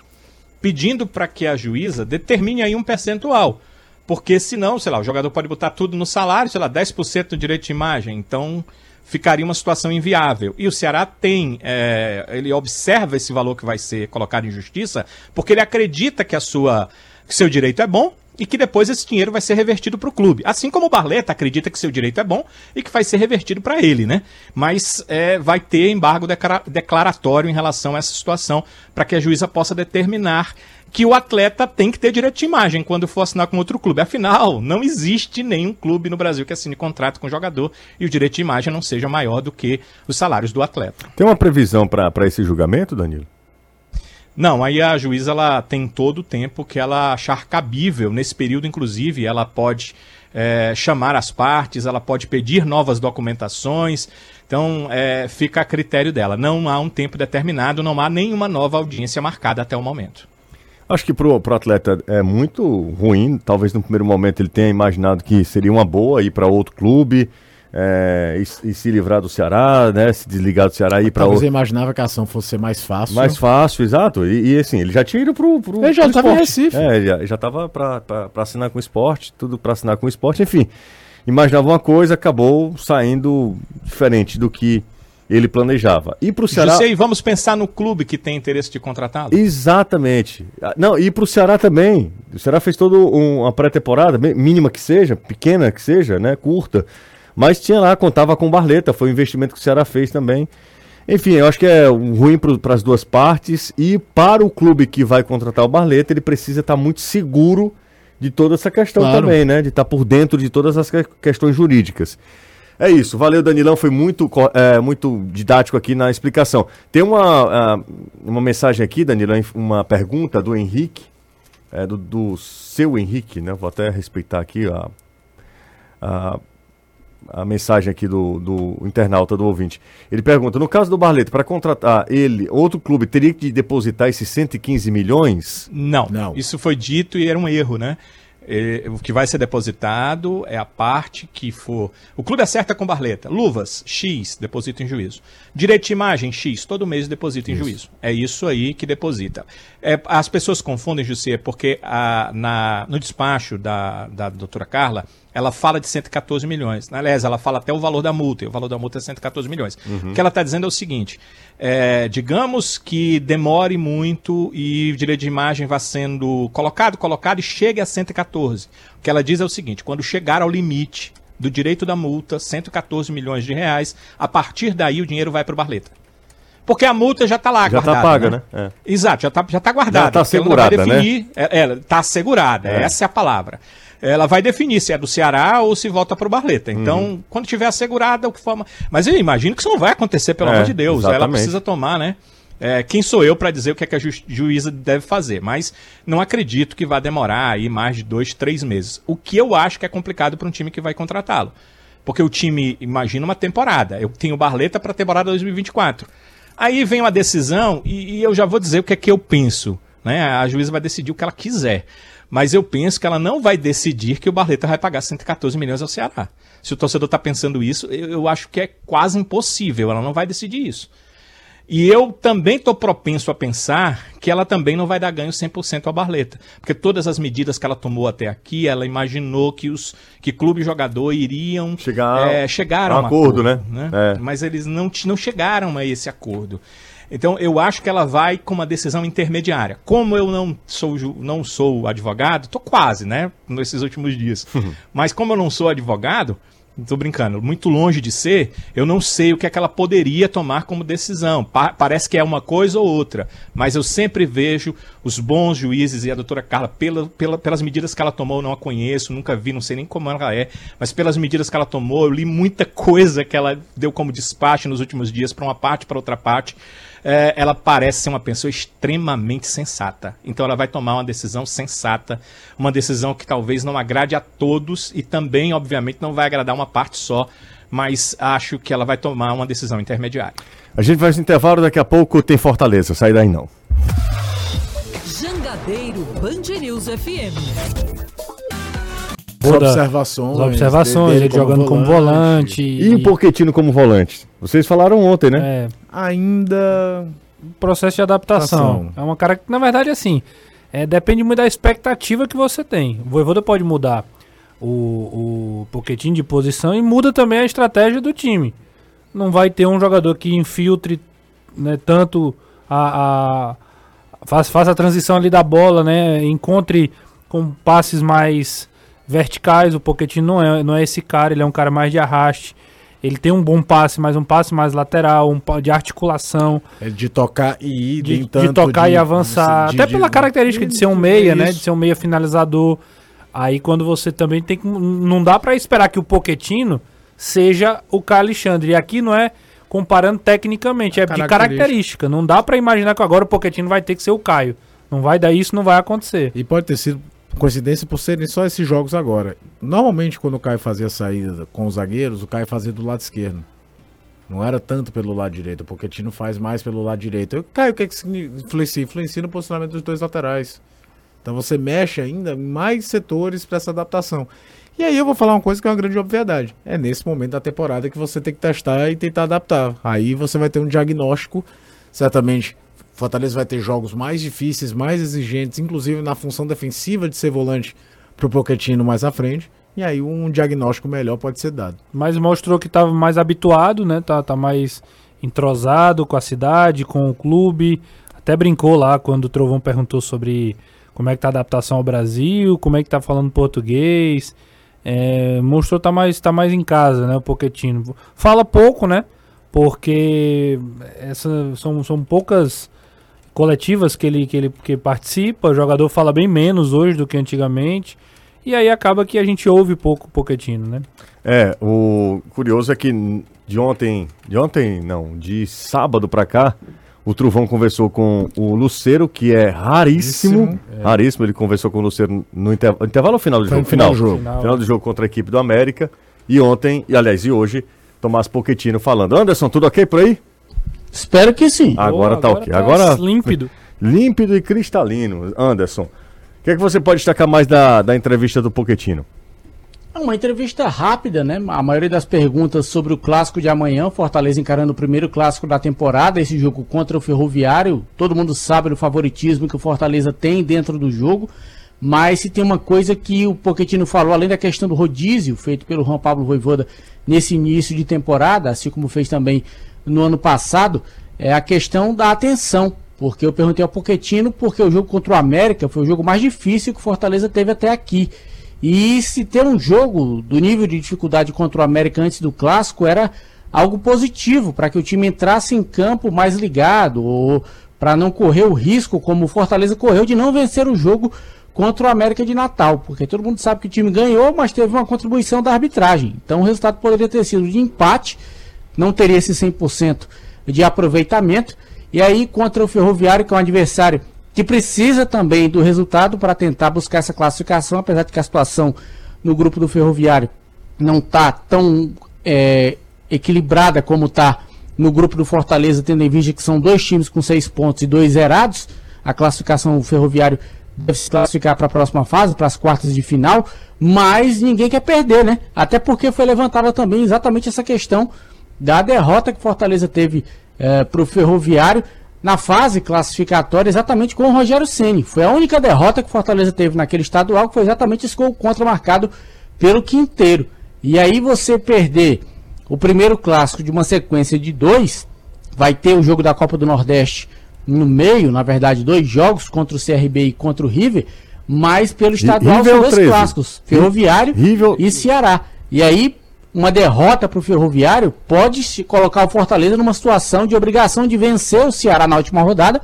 pedindo para que a juíza determine aí um percentual. Porque senão, sei lá, o jogador pode botar tudo no salário, sei lá, 10% do direito de imagem. Então ficaria uma situação inviável. E o Ceará tem, é, ele observa esse valor que vai ser colocado em justiça, porque ele acredita que a sua, que seu direito é bom e que depois esse dinheiro vai ser revertido para o clube. Assim como o Barleta acredita que seu direito é bom e que vai ser revertido para ele, né? Mas é, vai ter embargo declara- declaratório em relação a essa situação para que a juíza possa determinar que o atleta tem que ter direito de imagem quando for assinar com outro clube. Afinal, não existe nenhum clube no Brasil que assine contrato com jogador e o direito de imagem não seja maior do que os salários do atleta. Tem uma previsão para esse julgamento, Danilo? Não, aí a juíza ela tem todo o tempo que ela achar cabível. Nesse período, inclusive, ela pode é, chamar as partes, ela pode pedir novas documentações. Então, é, fica a critério dela. Não há um tempo determinado, não há nenhuma nova audiência marcada até o momento. Acho que pro, pro atleta é muito ruim. Talvez no primeiro momento ele tenha imaginado que seria uma boa ir para outro clube é, e, e se livrar do Ceará, né? Se desligar do Ceará e ir para Talvez outro. eu imaginava que a ação fosse ser mais fácil. Mais fácil, exato. E, e, assim, ele já tinha ido pro. pro Ele já pro tava em. Recife. É, ele já, já tava pra, pra, pra assinar com o esporte, tudo pra assinar com o esporte, enfim. Imaginava uma coisa, acabou saindo diferente do que ele planejava. E pro Ceará. José, vamos pensar no clube que tem interesse de contratá-lo? Exatamente. Ah, Não, e pro Ceará também. O Ceará fez toda um- uma pré-temporada, mínima que seja, pequena que seja, né? Curta. Mas tinha lá, contava com Barleta, foi um investimento que o Ceará fez também. Enfim, eu acho que é ruim para as duas partes. E para o clube que vai contratar o Barleta, ele precisa estar muito seguro de toda essa questão Claro. também, né? De estar por dentro de todas as que- questões jurídicas. É isso, valeu Danilão, foi muito, é, muito didático aqui na explicação. Tem uma, uma mensagem aqui, Danilão, uma pergunta do Henrique, é, do, do seu Henrique, né? Vou até respeitar aqui a, a, a mensagem aqui do, do internauta, do ouvinte. Ele pergunta, no caso do Barleto, para contratar ele, outro clube teria que depositar esses 115 milhões? Não, Não. Isso foi dito e era um erro, né? É, o que vai ser depositado é a parte que for. O clube acerta com Barleta. Luvas, X, deposita em juízo. Direito de imagem, X, todo mês deposita em juízo. É isso aí que deposita. É, as pessoas confundem, José, porque a, na, no despacho da, da doutora Carla, ela fala de 114 milhões. Aliás, ela fala até o valor da multa, e o valor da multa é 114 milhões. O que ela está dizendo é o seguinte: é, digamos que demore muito e o direito de imagem vá sendo colocado, colocado e chegue a 114. O que ela diz é o seguinte: quando chegar ao limite do direito da multa, 114 milhões de reais, a partir daí o dinheiro vai para o Barleta. Porque a multa já está lá Já tá guardada. paga, né? né? Exato, já está já tá guardada. Já tá vai assegurada, né? definir- é, Ela está assegurada, É. essa é a palavra. Ela vai definir se é do Ceará ou se volta para o Barleta. Então, Uhum. quando tiver assegurada, o que forma. Mas eu imagino que isso não vai acontecer, pelo É, amor de Deus. Ela exatamente. precisa tomar, né? É, quem sou eu para dizer o que, é que a ju- juíza deve fazer? Mas não acredito que vá demorar aí mais de dois, três meses. O que eu acho que é complicado para um time que vai contratá-lo. Porque o time imagina uma temporada. Eu tenho Barleta para a temporada 2024. Aí vem uma decisão e, e eu já vou dizer o que é que eu penso. Né? A juíza vai decidir o que ela quiser. Mas eu penso que ela não vai decidir que o Barleta vai pagar 114 milhões ao Ceará. Se o torcedor está pensando isso, eu, eu acho que é quase impossível. Ela não vai decidir isso. E eu também estou propenso a pensar que ela também não vai dar ganho 100% à Barleta. Porque todas as medidas que ela tomou até aqui, ela imaginou que os que clube e jogador iriam Chegar é, chegar a um acordo, né? É. Mas eles não, não chegaram a esse acordo. Então eu acho que ela vai com uma decisão intermediária. Como eu não sou, não sou advogado, tô quase, né? Nesses últimos dias. Mas como eu não sou advogado, tô brincando, muito longe de ser, eu não sei o que é que ela poderia tomar como decisão. Pa- parece que é uma coisa ou outra. Mas eu sempre vejo os bons juízes e a doutora Carla, pela, pela- pelas medidas que ela tomou, eu não a conheço, nunca vi, não sei nem como ela é, mas pelas medidas que ela tomou, eu li muita coisa que ela deu como despacho nos últimos dias para uma parte, para outra parte. É, ela parece ser uma pessoa extremamente sensata. Então ela vai tomar uma decisão sensata, uma decisão que talvez não agrade a todos e também, obviamente, não vai agradar uma parte só, mas acho que ela vai tomar uma decisão intermediária. A gente vai no intervalo, daqui a pouco tem Fortaleza. Sai daí não. Jangadeiro Band News FM. As Toda- observações. As observações, ele jogando como volante. E o Poquetino como volante? Vocês falaram ontem, né? É, Ainda. processo de adaptação. Adaptação. É uma cara que, na verdade, assim, é, depende muito da expectativa que você tem. O Voivoda pode mudar o, o Pochettino de posição e muda também a estratégia do time. Não vai ter um jogador que infiltre né, tanto a, a faz, faça a transição ali da bola, né? Encontre com passes mais verticais. O Pochettino não é, não é esse cara, ele é um cara mais de arraste. Ele tem um bom passe, mas um passe mais lateral, um de articulação É de tocar e ir, de, de tocar e avançar. de- Até de- pela característica de ser um Isso, meia, né? De ser um meia finalizador. Aí quando você também tem que. Não dá pra esperar que o Poquetino seja o Caio Alexandre. E aqui não é comparando tecnicamente, é de Característica. característica. Não dá pra imaginar que agora o Poquetino vai ter que ser o Caio. Não vai dar isso, não vai acontecer. E pode ter sido coincidência por serem só esses jogos agora. Normalmente, quando o Caio fazia saída com os zagueiros, o Caio fazia do lado esquerdo. Não era tanto pelo lado direito, o Pochettino faz mais pelo lado direito. Eu, Caio, o que, é que influencia? Influencia no posicionamento dos dois laterais. Então você mexe ainda em mais setores para essa adaptação. E aí eu vou falar uma coisa que é uma grande obviedade. É nesse momento da temporada que você tem que testar e tentar adaptar. Aí você vai ter um diagnóstico, certamente. Fortaleza vai ter jogos mais difíceis, mais exigentes, inclusive na função defensiva de ser volante pro Pochettino mais à frente. E aí um diagnóstico melhor pode ser dado. Mas mostrou que estava mais habituado, né? Tá, tá mais entrosado com a cidade, com o clube. Até brincou lá quando o Trovão perguntou sobre como é que tá a adaptação ao Brasil, como é que tá falando português. É, mostrou tá mais tá mais em casa, né, o Pochettino. Fala pouco, né? Porque essa, são, são poucas coletivas que ele, que ele que participa. O jogador fala bem menos hoje do que antigamente. E aí acaba que a gente ouve pouco o Pochettino, né? É, o curioso é que de ontem, de ontem não, de sábado pra cá, o Truvão conversou com o Luceiro, que é raríssimo, Raríssimo, raríssimo, ele conversou com o Luceiro no intervalo, intervalo ou final do jogo? no final do jogo. Final. Final do jogo contra a equipe do América. E ontem, e aliás, e hoje, Tomás Pochettino falando. Anderson, tudo ok por aí? Espero que sim. Agora Pô, tá ok. Agora límpido. límpido e cristalino. Anderson, o que, é que você pode destacar mais da, da entrevista do Pochettino? É uma entrevista rápida, né? A maioria das perguntas sobre o clássico de amanhã, Fortaleza encarando o primeiro clássico da temporada, esse jogo contra o Ferroviário. Todo mundo sabe do favoritismo que o Fortaleza tem dentro do jogo. Mas se tem uma coisa que o Pochettino falou, além da questão do rodízio feito pelo Juan Pablo Voivoda nesse início de temporada, assim como fez também no ano passado, é a questão da atenção. Porque eu perguntei ao Pochettino porque o jogo contra o América foi o jogo mais difícil que o Fortaleza teve até aqui. E se ter um jogo do nível de dificuldade contra o América antes do clássico era algo positivo para que o time entrasse em campo mais ligado ou para não correr o risco como o Fortaleza correu de não vencer o jogo contra o América de Natal, porque todo mundo sabe que o time ganhou, mas teve uma contribuição da arbitragem. Então o resultado poderia ter sido de empate, não teria esse 100% de aproveitamento. E aí contra o Ferroviário, que é um adversário que precisa também do resultado para tentar buscar essa classificação, apesar de que a situação no grupo do Ferroviário não está tão é, equilibrada como está no grupo do Fortaleza, tendo em vista que são dois times com seis pontos e dois zerados. A classificação do Ferroviário deve se classificar para a próxima fase, para as quartas de final, mas ninguém quer perder, né? Até porque foi levantada também exatamente essa questão da derrota que Fortaleza teve para o Ferroviário na fase classificatória exatamente com o Rogério Ceni. Foi a única derrota que Fortaleza teve naquele estadual, que foi exatamente esse gol contra marcado pelo Quinteiro. E aí você perder o primeiro clássico de uma sequência de dois, vai ter o jogo da Copa do Nordeste no meio, na verdade, dois jogos contra o CRB e contra o River, mas pelo estadual River são é dois 13. clássicos, Ferroviário River- e Ceará. E aí, uma derrota para o Ferroviário pode colocar o Fortaleza numa situação de obrigação de vencer o Ceará na última rodada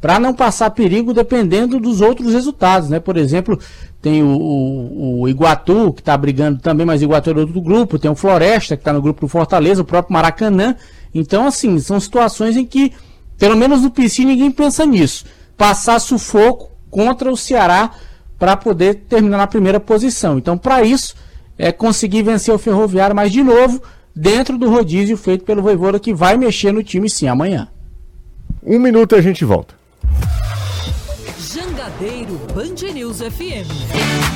para não passar perigo dependendo dos outros resultados, né? Por exemplo, tem o, o- o Iguatu, que está brigando também, mas Iguatu é do outro grupo, tem o Floresta, que está no grupo do Fortaleza, o próprio Maracanã. Então, assim, são situações em que, pelo menos no PC, ninguém pensa nisso. Passar sufoco contra o Ceará para poder terminar na primeira posição. Então, para isso, é conseguir vencer o Ferroviário, mas de novo, dentro do rodízio feito pelo Voivoda, que vai mexer no time sim amanhã. Um minuto e a gente volta. Jangadeiro Band News FM.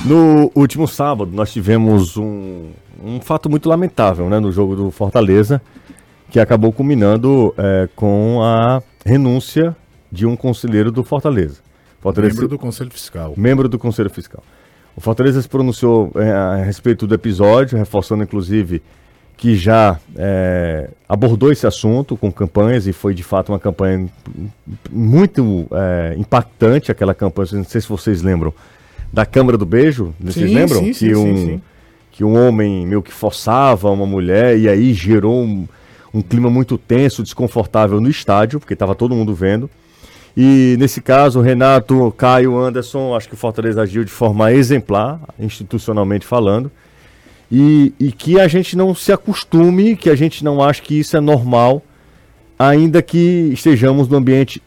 No último sábado, nós tivemos um, um fato muito lamentável né, no jogo do Fortaleza, que acabou culminando é, com a renúncia de um conselheiro do Fortaleza. Fortaleza Membro do Conselho Fiscal. membro do Conselho Fiscal. O Fortaleza se pronunciou é, a respeito do episódio, reforçando inclusive que já é, abordou esse assunto com campanhas e foi de fato uma campanha muito é, impactante, aquela campanha, não sei se vocês lembram, da Câmara do Beijo, vocês Sim, lembram? sim, que, sim, um, sim, sim. que um homem meio que forçava uma mulher e aí gerou um, um clima muito tenso, desconfortável no estádio, porque estava todo mundo vendo. E nesse caso, Renato, Caio, Anderson, acho que o Fortaleza agiu de forma exemplar, institucionalmente falando. E, e que a gente não se acostume, que a gente não ache que isso é normal, ainda que estejamos num ambiente,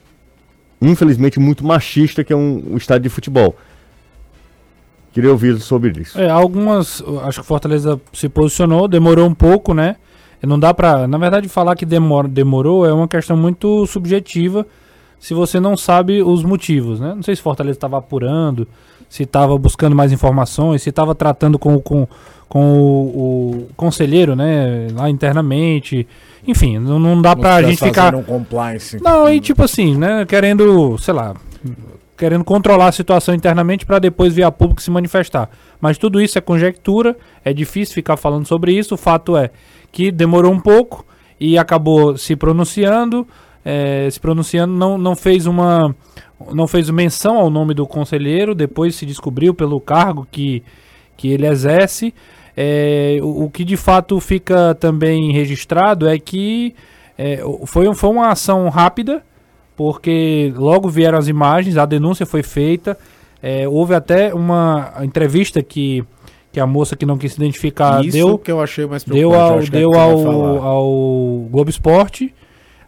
infelizmente, muito machista, que é um, um estádio de futebol. Queria ouvir sobre isso. É, algumas, acho que Fortaleza se posicionou, demorou um pouco, né? Não dá pra, na verdade, falar que demora, demorou é uma questão muito subjetiva se você não sabe os motivos, né? Não sei se o Fortaleza estava apurando, se estava buscando mais informações, se estava tratando com, o- com, com o, o conselheiro, né? Lá internamente. Enfim, não, não dá pra gente ficar. um compliance. Não, e tipo assim, né? Querendo, sei lá, querendo controlar a situação internamente para depois vir a público se manifestar. Mas tudo isso é conjectura, é difícil ficar falando sobre isso. O fato é que demorou um pouco e acabou se pronunciando. Eh, se pronunciando, não, não fez uma. Não fez menção ao nome do conselheiro, depois se descobriu pelo cargo que, que ele exerce. É, o, o que de fato fica também registrado é que é, foi, foi uma ação rápida, porque logo vieram as imagens, a denúncia foi feita. é, houve até uma entrevista que, que a moça que não quis se identificar Isso deu, que eu achei mais deu ao, é deu ao, ao Globo Esporte,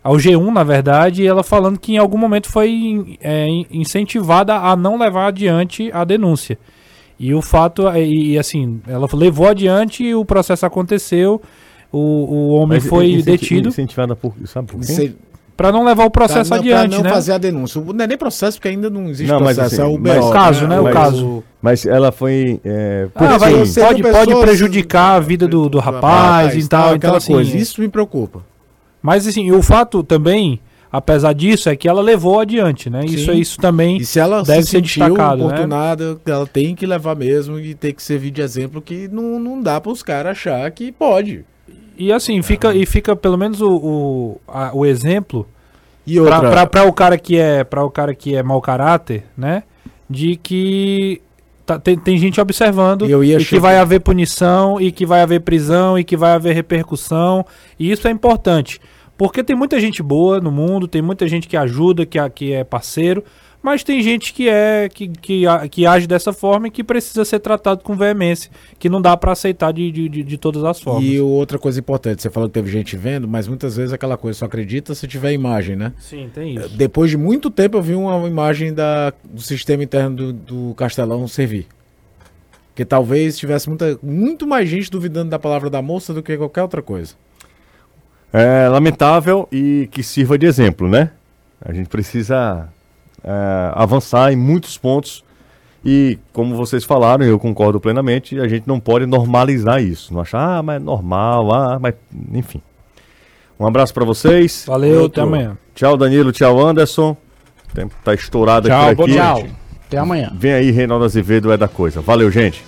ao G1, na verdade, ela falando que em algum momento foi é, in- incentivada a não levar adiante a denúncia. E o fato, é- e, e, assim, ela levou adiante, o processo aconteceu, o, o homem Mas foi incenti- detido Incentivada por. Sabe por quê? Você- para não levar o processo pra, não- adiante, pra não né? fazer a denúncia. O- Não é nem processo, porque ainda não existe Não, mas processo, assim, é o mas- BO. O caso, né? O Mas caso. Mas ela foi. É, Ah, porque, vai- assim, você- pode, sendo pode prejudicar a vida do, do rapaz e tal, então aquela assim, coisa. Isso me preocupa. Mas assim, o fato também, apesar disso, é que ela levou adiante, né? Isso, Sim. isso também E se ela deve se ser destacado, né? oportunada, ela tem que levar mesmo e tem que servir de exemplo que não, não dá para os caras achar que pode. E assim, fica, e fica pelo menos o, o, a- o exemplo E outra, para o cara que é para o cara que é mau caráter, né? De que tá- tem, tem gente observando e que vai haver punição e que vai haver prisão e que vai haver repercussão. E isso é importante. Porque tem muita gente boa no mundo, tem muita gente que ajuda, que, que é parceiro, mas tem gente que é que, que, que age dessa forma e que precisa ser tratado com veemência, que não dá para aceitar de, de, de, de todas as formas. E outra coisa importante, você falou que teve gente vendo, mas muitas vezes aquela coisa só acredita se tiver imagem, né? Sim, tem isso. Depois de muito tempo eu vi uma imagem da, do sistema interno do, do Castelão servir. Que talvez tivesse muita, muito mais gente duvidando da palavra da moça do que qualquer outra coisa. É lamentável e que sirva de exemplo, né? A gente precisa é, avançar em muitos pontos e, como vocês falaram, eu concordo plenamente, a gente não pode normalizar isso. Não achar, ah, mas é normal, ah, mas. Enfim. Um abraço pra vocês. Valeu, até amanhã. Tchau, Danilo. Tchau, Anderson. O tempo tá estourado Tchau, aqui aqui. Tchau. Até amanhã. Vem aí, Reinaldo Azevedo é da coisa. Valeu, gente.